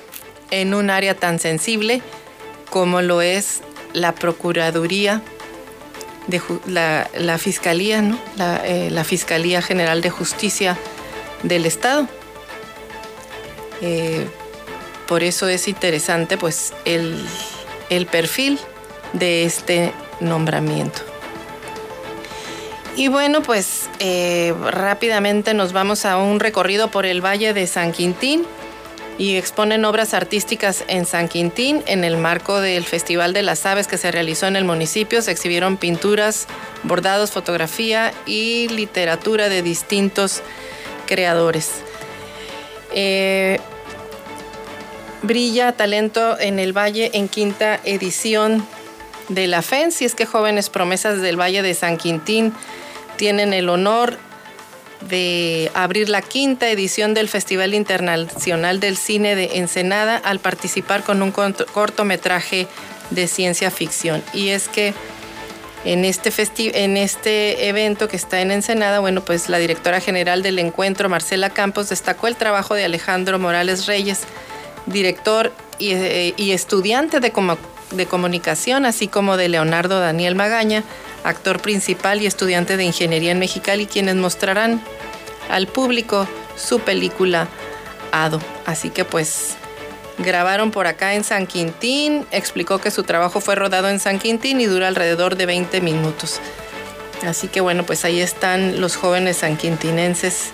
en un área tan sensible como lo es la Procuraduría de la, Fiscalía, ¿no? Eh, la, Fiscalía General de Justicia del Estado. Eh, por eso es interesante pues el, perfil de este nombramiento. Y bueno, pues eh, rápidamente nos vamos a un recorrido por el Valle de San Quintín y exponen obras artísticas en San Quintín. En el marco del Festival de las Aves que se realizó en el municipio, se exhibieron pinturas, bordados, fotografía y literatura de distintos creadores. Eh, brilla talento en el Valle en quinta edición de la FEN, si es que jóvenes promesas del Valle de San Quintín tienen el honor de abrir la quinta edición del Festival Internacional del Cine de Ensenada al participar con un cortometraje de ciencia ficción. Y es que en este, en este evento que está en Ensenada, bueno, pues la directora general del encuentro, Marcela Campos, destacó el trabajo de Alejandro Morales Reyes, director y, eh, estudiante de, de comunicación, así como de Leonardo Daniel Magaña, actor principal y estudiante de ingeniería en Mexicali, quienes mostrarán al público su película Ado. Así que pues grabaron por acá en San Quintín, explicó que su trabajo fue rodado en San Quintín y dura alrededor de 20 minutos. Así que bueno, pues ahí están los jóvenes sanquintinenses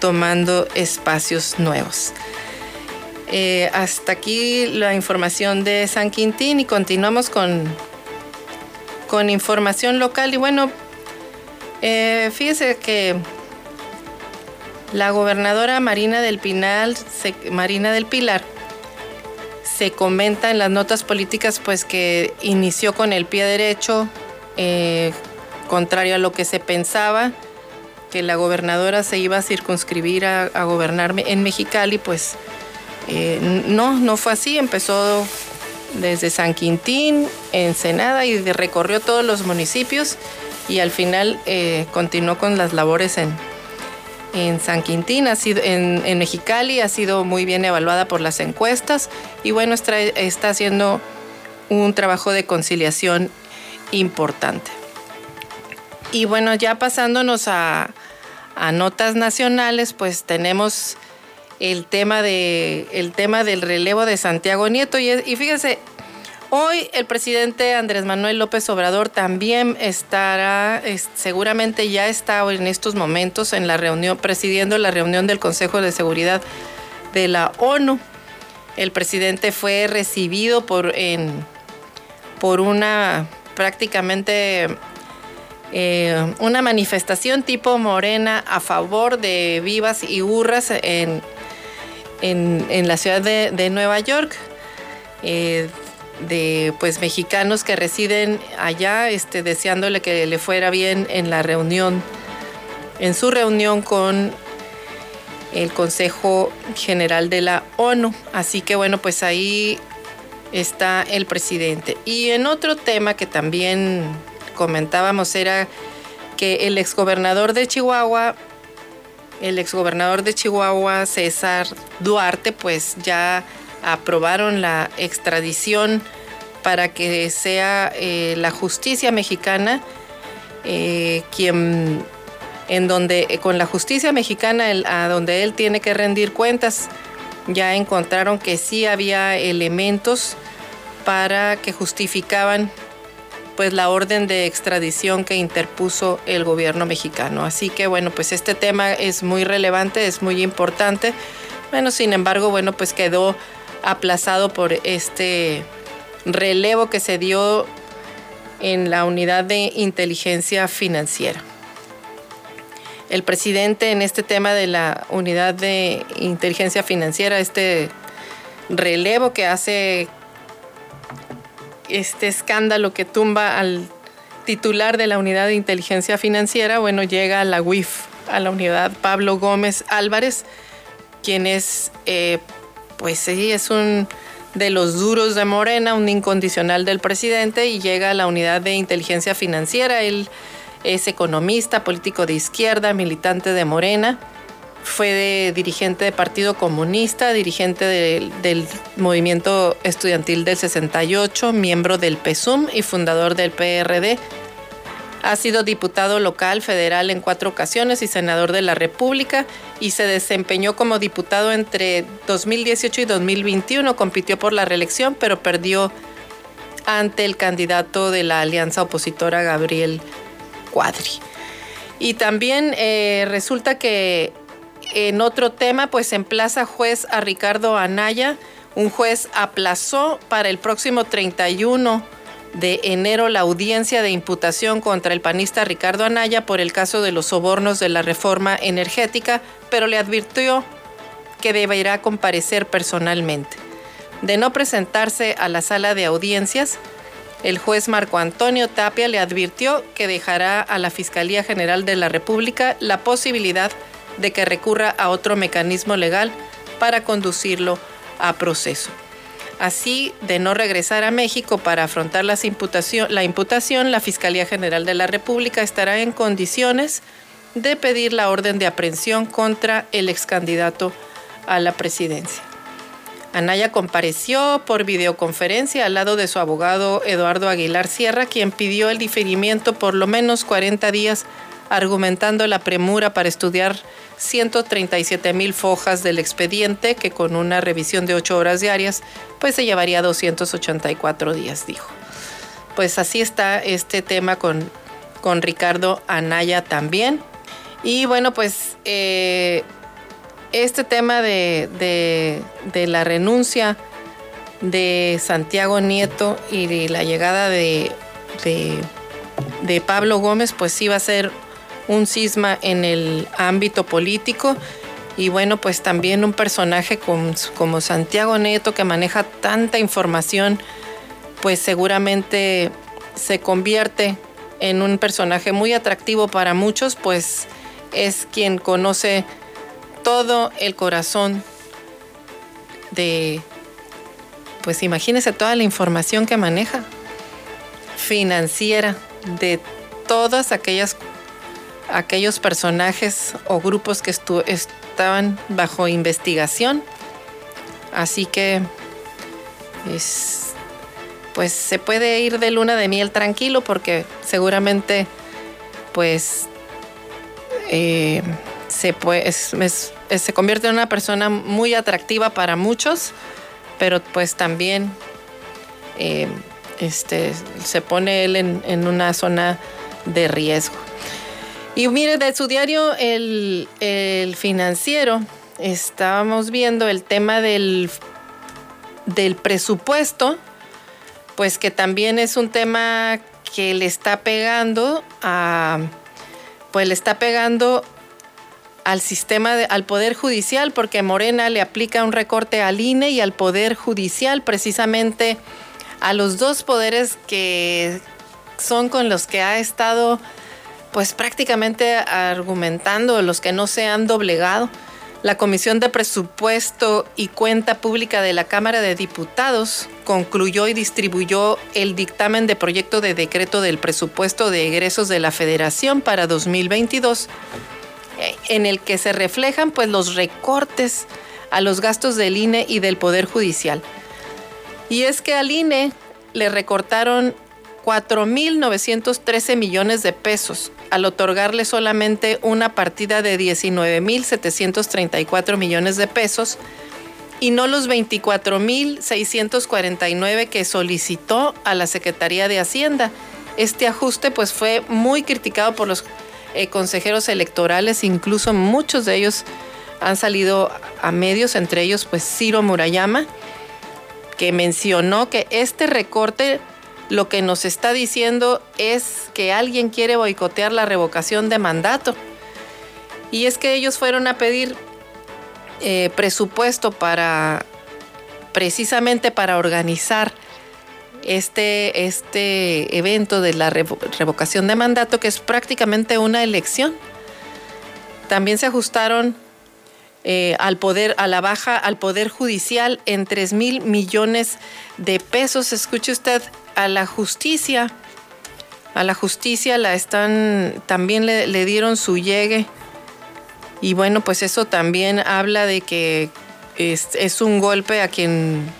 tomando espacios nuevos. Eh, hasta aquí la información de San Quintín y continuamos con con información local. Y bueno, eh, fíjese que la gobernadora Marina del Pinal, Marina del Pilar, se comenta en las notas políticas pues que inició con el pie derecho, eh, contrario a lo que se pensaba, que la gobernadora se iba a circunscribir a, gobernar en Mexicali, pues eh, no, no fue así, empezó desde San Quintín, Ensenada y recorrió todos los municipios y al final eh, continuó con las labores en, en San Quintín, ha sido, en, Mexicali, ha sido muy bien evaluada por las encuestas y bueno, está, está haciendo un trabajo de conciliación importante. Y bueno, ya pasándonos a, a notas nacionales, pues tenemos el tema, de, el tema del relevo de Santiago Nieto. Y, y fíjese, hoy el presidente Andrés Manuel López Obrador también estará, seguramente ya está en estos momentos en la reunión, presidiendo la reunión del Consejo de Seguridad de la ONU. El presidente fue recibido por, en, por una prácticamente eh, una manifestación tipo morena a favor de vivas y burras en en, la ciudad de, Nueva York. Eh, de pues mexicanos que residen allá, este, deseándole que le fuera bien en la reunión, en su reunión con el Consejo General de la ONU. Así que bueno, pues ahí está el presidente. Y en otro tema que también comentábamos era que el exgobernador de Chihuahua el exgobernador de Chihuahua, César Duarte, pues ya aprobaron la extradición para que sea eh, la justicia mexicana eh, quien en donde con la justicia mexicana a donde él tiene que rendir cuentas. Ya encontraron que sí había elementos para que justificaban pues la orden de extradición que interpuso el gobierno mexicano. Así que bueno, pues este tema es muy relevante, es muy importante. Bueno, sin embargo, bueno, pues quedó aplazado por este relevo que se dio en la unidad de inteligencia financiera. El presidente en este tema de la unidad de inteligencia financiera, este relevo que hace este escándalo que tumba al titular de la unidad de inteligencia financiera, bueno, llega a la UIF, a la unidad Pablo Gómez Álvarez, quien es, eh, pues sí, es un de los duros de Morena, un incondicional del presidente, y llega a la unidad de inteligencia financiera. Él es economista, político de izquierda, militante de Morena fue dirigente de Partido Comunista, dirigente del movimiento estudiantil del 68, miembro del PESUM y fundador del PRD. Ha sido diputado local federal en cuatro ocasiones y senador de la República y se desempeñó como diputado entre 2018 y 2021. Compitió por la reelección, pero perdió ante el candidato de la alianza opositora, Gabriel Cuadri. Y también eh, resulta que en otro tema, pues emplaza juez a Ricardo Anaya. Un juez aplazó para el próximo 31 de enero la audiencia de imputación contra el panista Ricardo Anaya por el caso de los sobornos de la reforma energética, pero le advirtió que deberá comparecer personalmente. De no presentarse a la sala de audiencias, el juez Marco Antonio Tapia le advirtió que dejará a la Fiscalía General de la República la posibilidad de que recurra a otro mecanismo legal para conducirlo a proceso. Así, de no regresar a México para afrontar la imputación, la imputación, la Fiscalía General de la República estará en condiciones de pedir la orden de aprehensión contra el ex candidato a la presidencia. Anaya compareció por videoconferencia al lado de su abogado Eduardo Aguilar Sierra, quien pidió el diferimiento por lo menos 40 días, argumentando la premura para estudiar 137 mil fojas del expediente, que con una revisión de 8 horas diarias, pues se llevaría 284 días, dijo. Pues así está este tema con, con Ricardo Anaya también. Y bueno, pues eh, este tema de, la renuncia de Santiago Nieto y de la llegada de, de, de Pablo Gómez, pues sí va a ser un cisma en el ámbito político. Y bueno, pues también un personaje como, Santiago Neto que maneja tanta información, pues seguramente se convierte en un personaje muy atractivo para muchos, pues es quien conoce todo el corazón de, pues imagínese toda la información que maneja, financiera, de todas aquellas aquellos personajes o grupos que estaban bajo investigación. Así que pues se puede ir de luna de miel tranquilo porque seguramente pues eh, se, convierte en una persona muy atractiva para muchos, pero pues también eh, este, se pone él en una zona de riesgo. Y mire, de su diario el, financiero, estábamos viendo el tema del, del presupuesto, pues que también es un tema que le está pegando a, pues le está pegando al sistema, al Poder Judicial, porque Morena le aplica un recorte al INE y al Poder Judicial, precisamente a los dos poderes que son con los que ha estado pues prácticamente argumentando los que no se han doblegado. La Comisión de Presupuesto y Cuenta Pública de la Cámara de Diputados concluyó y distribuyó el dictamen de proyecto de decreto del presupuesto de egresos de la Federación para 2022, en el que se reflejan pues los recortes a los gastos del INE y del Poder Judicial. Y es que al INE le recortaron 4.913 millones de pesos al otorgarle solamente una partida de 19.734 millones de pesos y no los 24.649 que solicitó a la Secretaría de Hacienda. Este ajuste pues fue muy criticado por los eh, consejeros electorales, incluso muchos de ellos han salido a medios, entre ellos pues Ciro Murayama, que mencionó que este recorte lo que nos está diciendo es que alguien quiere boicotear la revocación de mandato. Y es que ellos fueron a pedir eh, presupuesto para precisamente para organizar este, este evento de la revocación de mandato, que es prácticamente una elección. También se ajustaron eh, al poder, a la baja al poder judicial en 3 mil millones de pesos. Escuche usted, a la justicia, a la justicia la están, también le, dieron su llegue Y bueno, pues eso también habla de que es, un golpe a quien,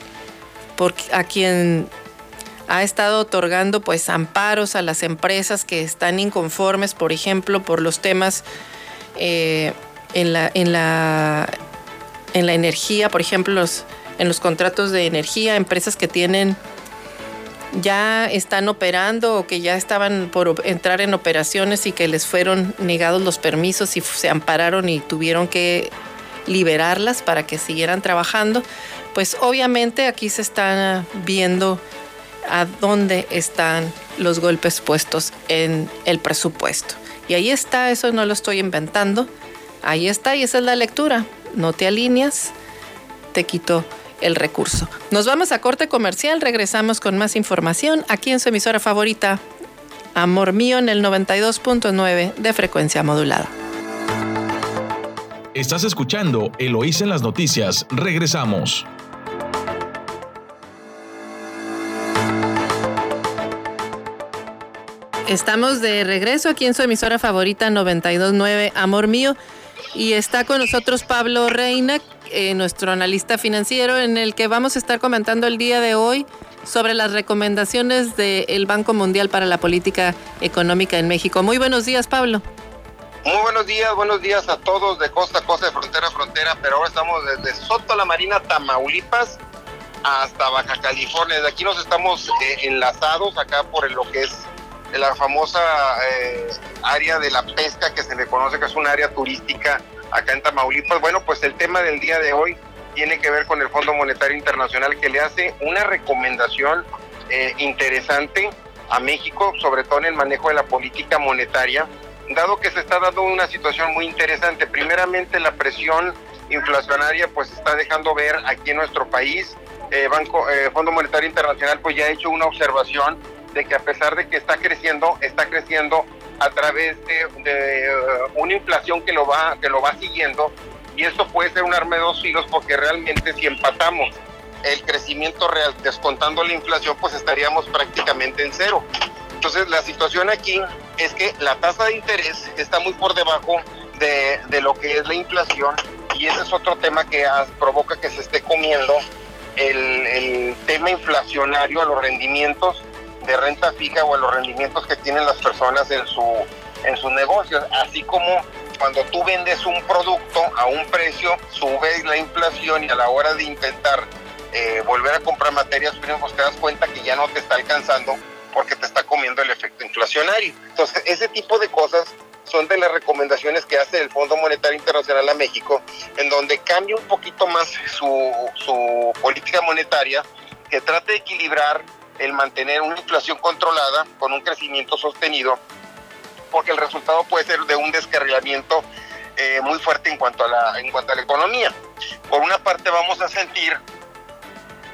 por, a quien ha estado otorgando pues amparos a las empresas que están inconformes, por ejemplo, por los temas eh, en, la, en, la, en la energía, por ejemplo, los, en los contratos de energía, empresas que tienen ya están operando o que ya estaban por entrar en operaciones y que les fueron negados los permisos y se ampararon y tuvieron que liberarlas para que siguieran trabajando, pues obviamente aquí se está viendo a dónde están los golpes puestos en el presupuesto. Y ahí está, eso no lo estoy inventando, ahí está y esa es la lectura. No te alineas, te quito el recurso. Nos vamos a corte comercial, regresamos con más información aquí en su emisora favorita, Amor Mío en el 92.9 de frecuencia modulada. Estás escuchando Eloís en las noticias. Regresamos. Estamos de regreso aquí en su emisora favorita 929 Amor Mío y está con nosotros Pablo Reina, eh, nuestro analista financiero, en el que vamos a estar comentando el día de hoy sobre las recomendaciones del Banco Mundial para la Política Económica en México. Muy buenos días, Pablo. Muy buenos días, buenos días a todos de costa a costa, de frontera a frontera, pero ahora estamos desde Soto la Marina, Tamaulipas, hasta Baja California. De aquí nos estamos eh, enlazados acá por lo que es la famosa eh, área de la pesca que se le conoce que es un área turística acá en Tamaulipas. Bueno, pues el tema del día de hoy tiene que ver con el Fondo Monetario Internacional que le hace una recomendación eh, interesante a México, sobre todo en el manejo de la política monetaria, dado que se está dando una situación muy interesante. Primeramente, la presión inflacionaria pues está dejando ver aquí en nuestro país. Eh, Banco, Fondo Monetario Internacional pues ya ha hecho una observación de que a pesar de que está creciendo, está creciendo a través de, uh, una inflación que lo va que lo va siguiendo y esto puede ser un arma de dos filos porque realmente si empatamos el crecimiento real descontando la inflación pues estaríamos prácticamente en cero. Entonces la situación aquí es que la tasa de interés está muy por debajo de, de lo que es la inflación y ese es otro tema que provoca que se esté comiendo el, el tema inflacionario a los rendimientos de renta fija o a los rendimientos que tienen las personas en su en sus negocios, así como cuando tú vendes un producto a un precio, sube la inflación y a la hora de intentar eh, volver a comprar materias primas, pues te das cuenta que ya no te está alcanzando porque te está comiendo el efecto inflacionario. Entonces, ese tipo de cosas son de las recomendaciones que hace el Fondo Monetario Internacional a México, en donde cambia un poquito más su, su política monetaria, que trate de equilibrar el mantener una inflación controlada con un crecimiento sostenido, porque el resultado puede ser de un descarrilamiento eh, muy fuerte en cuanto, a la, en cuanto a la economía. Por una parte vamos a sentir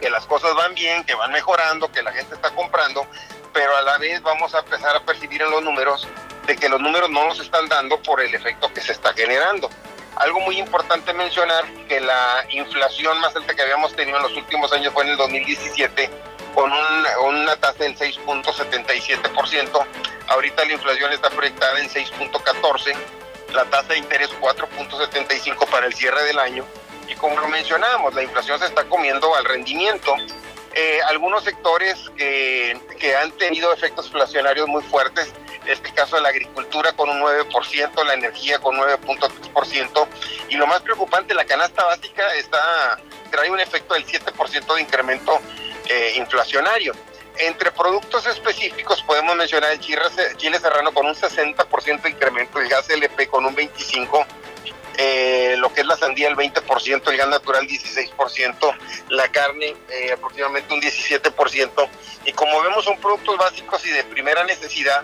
que las cosas van bien, que van mejorando, que la gente está comprando, pero a la vez vamos a empezar a percibir en los números de que los números no nos están dando por el efecto que se está generando. Algo muy importante mencionar que la inflación más alta que habíamos tenido en los últimos años fue en el 2017 con una tasa del 6.77%. Ahorita la inflación está proyectada en 6.14%, la tasa de interés 4.75% para el cierre del año. Y como lo mencionábamos, la inflación se está comiendo al rendimiento. Eh, algunos sectores que, que han tenido efectos inflacionarios muy fuertes, este caso la agricultura con un 9%, la energía con 9.3%, y lo más preocupante, la canasta básica está trae un efecto del 7% de incremento eh, inflacionario. Entre productos específicos podemos mencionar el chile, serrano con un 60% de incremento, el gas LP con un 25%, eh, lo que es la sandía el 20%, el gas natural 16%, la carne eh, aproximadamente un 17%. Y como vemos son productos básicos y de primera necesidad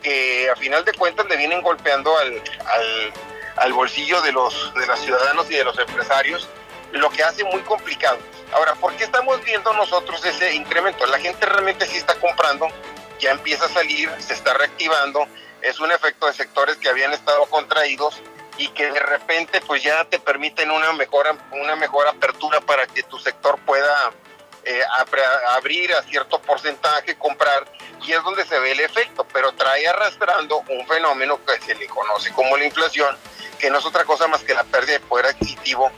que a final de cuentas le vienen golpeando al, al, al bolsillo de los, de los ciudadanos y de los empresarios, lo que hace muy complicado Ahora, ¿por qué estamos viendo nosotros ese incremento? La gente realmente sí está comprando, ya empieza a salir, se está reactivando, es un efecto de sectores que habían estado contraídos y que de repente pues ya te permiten una mejor, una mejor apertura para que tu sector pueda eh, abrir a cierto porcentaje, comprar, y es donde se ve el efecto, pero trae arrastrando un fenómeno que se le conoce como la inflación, que no es otra cosa más que la pérdida de poder adquisitivo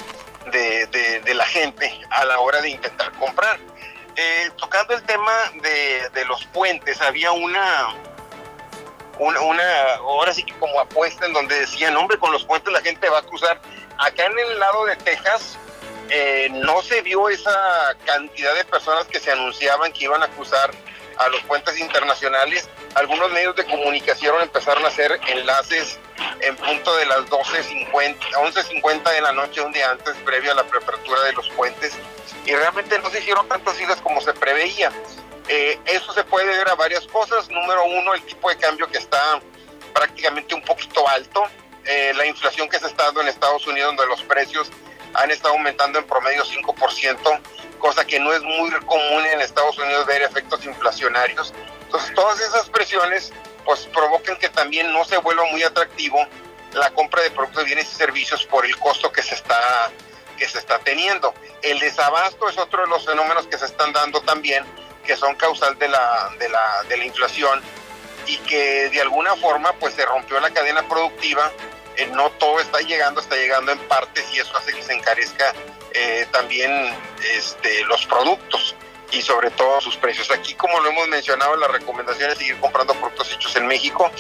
de, la gente a la hora de intentar comprar. Eh, tocando el tema de, los puentes, había una, una, ahora sí que como apuesta en donde decían, hombre, con los puentes la gente va a cruzar. Acá en el lado de Texas eh, no se vio esa cantidad de personas que se anunciaban que iban a cruzar a los puentes internacionales. Algunos medios de comunicación empezaron a hacer enlaces en punto de las 12.50, 11.50 de la noche, un día antes, previo a la preapertura de los puentes, y realmente no se hicieron tantas filas como se preveía. Eh, eso se puede ver a varias cosas. Número uno, el tipo de cambio que está prácticamente un poquito alto. Eh, la inflación que se está dando en Estados Unidos, donde los precios han estado aumentando en promedio 5%, cosa que no es muy común en Estados Unidos ver efectos inflacionarios. Entonces, todas esas presiones pues provocan que también no se vuelva muy atractivo la compra de productos, bienes y servicios por el costo que se está que se está teniendo. El desabasto es otro de los fenómenos que se están dando también, que son causal de la, de la, de la inflación y que de alguna forma pues se rompió la cadena productiva eh, no todo está llegando, está llegando en partes y eso hace que se encarezca eh, también este, los productos y sobre todo sus precios. Aquí, como lo hemos mencionado, la recomendación es seguir comprando productos hechos en México.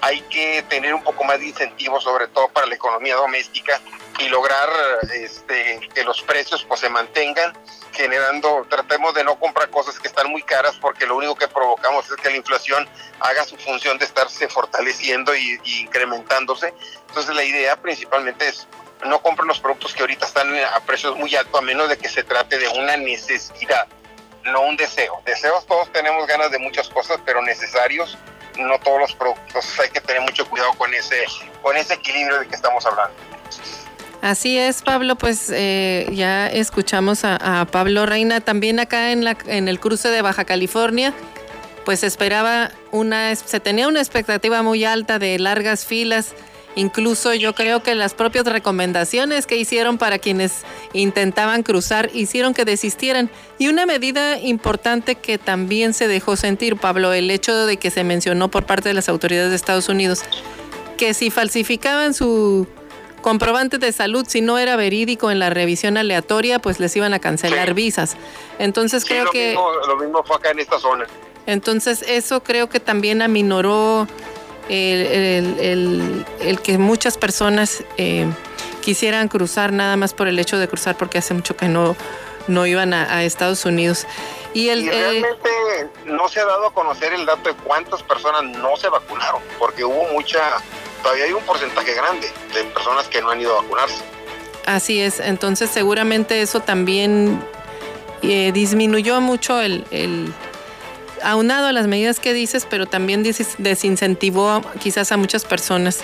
Hay que tener un poco más de incentivos, sobre todo para la economía doméstica y lograr este, que los precios pues, se mantengan generando, tratemos de no comprar cosas que están muy caras porque lo único que provocamos es que la inflación haga su función de estarse fortaleciendo y, incrementándose. Entonces la idea principalmente es no compren los productos que ahorita están a precios muy altos a menos de que se trate de una necesidad, no un deseo. Deseos todos tenemos ganas de muchas cosas, pero necesarios no todos los productos. Hay que tener mucho cuidado con ese, con ese equilibrio de que estamos hablando. Así es, Pablo, pues eh, ya escuchamos a, Pablo Reina también acá en, la, en el cruce de Baja California, pues esperaba una, se tenía una expectativa muy alta de largas filas, incluso yo creo que las propias recomendaciones que hicieron para quienes intentaban cruzar hicieron que desistieran. Y una medida importante que también se dejó sentir, Pablo, el hecho de que se mencionó por parte de las autoridades de Estados Unidos que si falsificaban su comprobante de salud, si no era verídico en la revisión aleatoria, pues les iban a cancelar visas. Entonces creo que... lo mismo fue acá en esta zona. Entonces eso creo que también aminoró el, que muchas personas eh, quisieran cruzar nada más por el hecho de cruzar porque hace mucho que no, no iban a, Estados Unidos. Y, el, realmente no se ha dado a conocer el dato de cuántas personas no se vacunaron, porque hubo mucha todavía hay un porcentaje grande de personas que no han ido a vacunarse. Así es, entonces seguramente eso también eh, disminuyó mucho el, aunado a las medidas que dices, pero también desincentivó quizás a muchas personas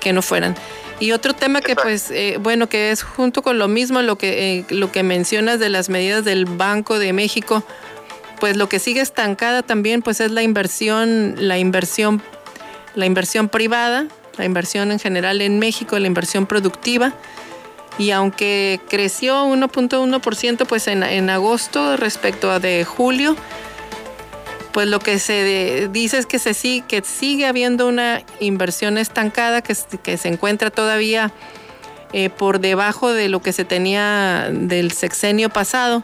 que no fueran. Y otro tema que pues, eh, bueno, que es junto con lo mismo, lo que, eh, lo que mencionas de las medidas del Banco de México, pues lo que sigue estancada también pues es la inversión, la inversión, la inversión privada, la inversión en general en México, la inversión productiva. Y aunque creció 1.1%, pues en, en, agosto respecto a de julio, pues lo que se dice es que, se sigue, habiendo una inversión estancada, que, que se encuentra todavía eh, por debajo de lo que se tenía del sexenio pasado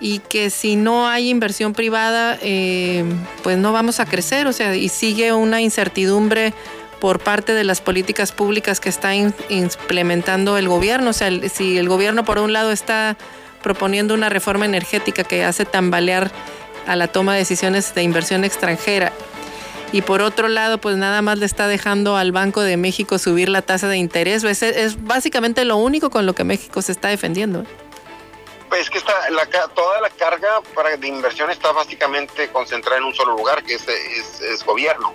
y que si no hay inversión privada, eh, pues no vamos a crecer, o sea, y sigue una incertidumbre por parte de las políticas públicas que está implementando el gobierno. O sea, si el gobierno por un lado está proponiendo una reforma energética que hace tambalear a la toma de decisiones de inversión extranjera y por otro lado, pues nada más le está dejando al Banco de México subir la tasa de interés. Es, es básicamente lo único con lo que México se está defendiendo. Pues que toda la carga para, de inversión está básicamente concentrada en un solo lugar, que es, es gobierno.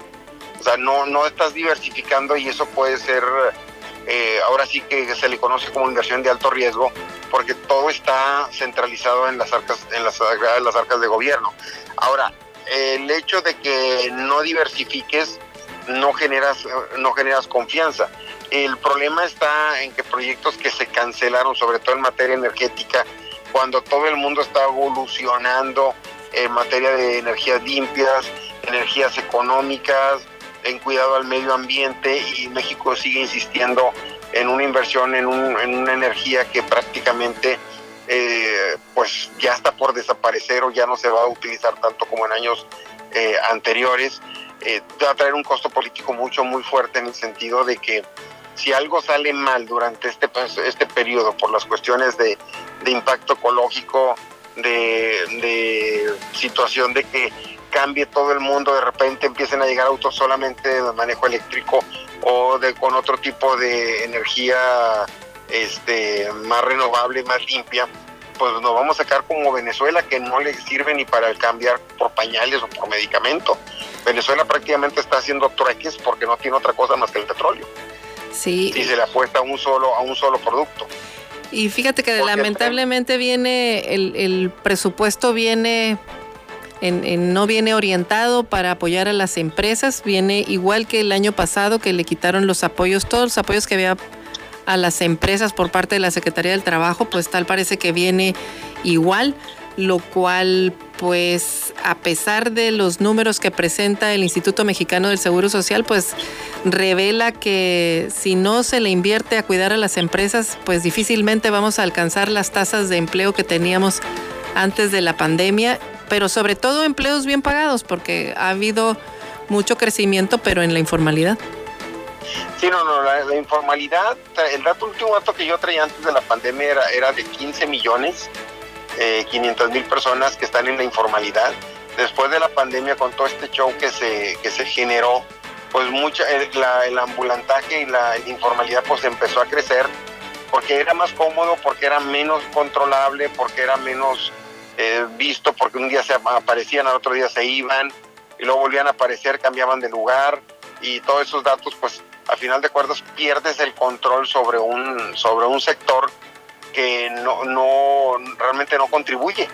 O sea, no, no estás diversificando y eso puede ser, eh, ahora sí que se le conoce como inversión de alto riesgo, porque todo está centralizado en las arcas, en las, arcas de gobierno. Ahora, el hecho de que no diversifiques no generas, no generas confianza. El problema está en que proyectos que se cancelaron, sobre todo en materia energética, cuando todo el mundo está evolucionando en materia de energías limpias, energías económicas, en cuidado al medio ambiente y México sigue insistiendo en una inversión en, una energía que prácticamente eh, pues ya está por desaparecer o ya no se va a utilizar tanto como en años eh, anteriores, eh, va a traer un costo político mucho, muy fuerte en el sentido de que si algo sale mal durante este, pues, este periodo por las cuestiones de, impacto ecológico, de, situación de que cambie todo el mundo, de repente empiecen a llegar autos solamente de manejo eléctrico o de con otro tipo de energía este, más renovable, más limpia, pues nos vamos a sacar como Venezuela que no le sirve ni para cambiar por pañales o por medicamento. Venezuela prácticamente está haciendo trueques porque no tiene otra cosa más que el petróleo. Sí. Y se le apuesta a un solo, a un solo producto. Y fíjate que lamentablemente viene, el, el, presupuesto viene, en, no viene orientado para apoyar a las empresas, viene igual que el año pasado que le quitaron los apoyos, todos los apoyos que había a las empresas por parte de la Secretaría del Trabajo, pues tal parece que viene igual, lo cual pues a pesar de los números que presenta el Instituto Mexicano del Seguro Social, pues revela que si no se le invierte a cuidar a las empresas, pues difícilmente vamos a alcanzar las tasas de empleo que teníamos antes de la pandemia, pero sobre todo empleos bien pagados, porque ha habido mucho crecimiento, pero en la informalidad. Sí, no, no, la, informalidad, el dato, último dato que yo traía antes de la pandemia era, era de 15 millones, eh, 500 mil personas que están en la informalidad. Después de la pandemia, con todo este show que se, que se generó, pues mucha, el, el ambulantaje y la, informalidad pues empezó a crecer porque era más cómodo, porque era menos controlable, porque era menos eh, visto, porque un día se aparecían, al otro día se iban, y luego volvían a aparecer, cambiaban de lugar, y todos esos datos pues a final de cuentas pierdes el control sobre un, sobre un sector que no, no realmente no contribuye.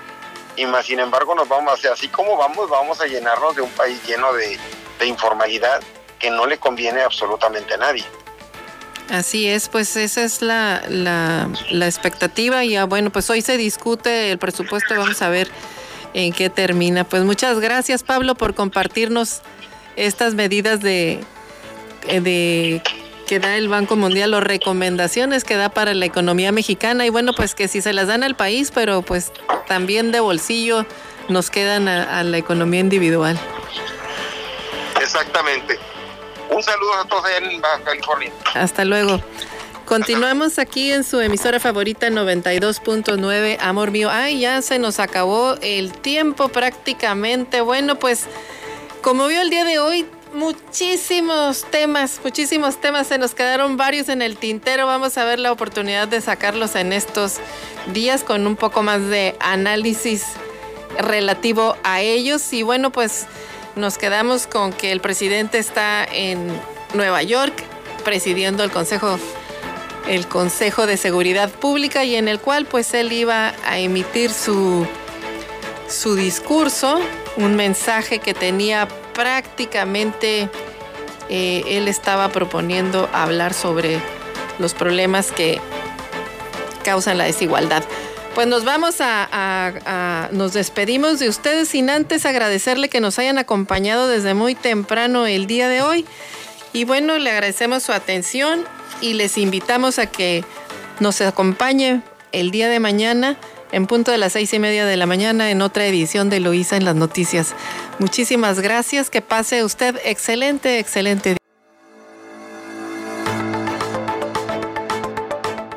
Y más sin embargo nos vamos, a así como vamos, vamos a llenarnos de un país lleno de, informalidad que no le conviene absolutamente a nadie. Así es, pues esa es la, la, la expectativa y bueno, pues hoy se discute el presupuesto, vamos a ver en qué termina. Pues muchas gracias Pablo por compartirnos estas medidas de, eh, de que da el Banco Mundial o recomendaciones que da para la economía mexicana y bueno pues que si se las dan al país pero pues también de bolsillo nos quedan a, la economía individual. Exactamente. Un saludo a todos en Baja California. Hasta luego. Continuamos aquí en su emisora favorita 92.9, Amor Mío. Ay, ya se nos acabó el tiempo prácticamente. Bueno, pues como vio el día de hoy, muchísimos temas, muchísimos temas, se nos quedaron varios en el tintero. Vamos a ver la oportunidad de sacarlos en estos días con un poco más de análisis relativo a ellos. Y bueno, pues nos quedamos con que el presidente está en Nueva York presidiendo el Consejo el Consejo de Seguridad Pública y en el cual pues él iba a emitir su su discurso, un mensaje que tenía prácticamente eh, él estaba proponiendo hablar sobre los problemas que causan la desigualdad. Pues nos vamos a, nos despedimos de ustedes sin antes agradecerle que nos hayan acompañado desde muy temprano el día de hoy. Y bueno, le agradecemos su atención y les invitamos a que nos acompañe el día de mañana en punto de las seis y media de la mañana en otra edición de Loíza en las noticias. Muchísimas gracias, que pase usted excelente, excelente día.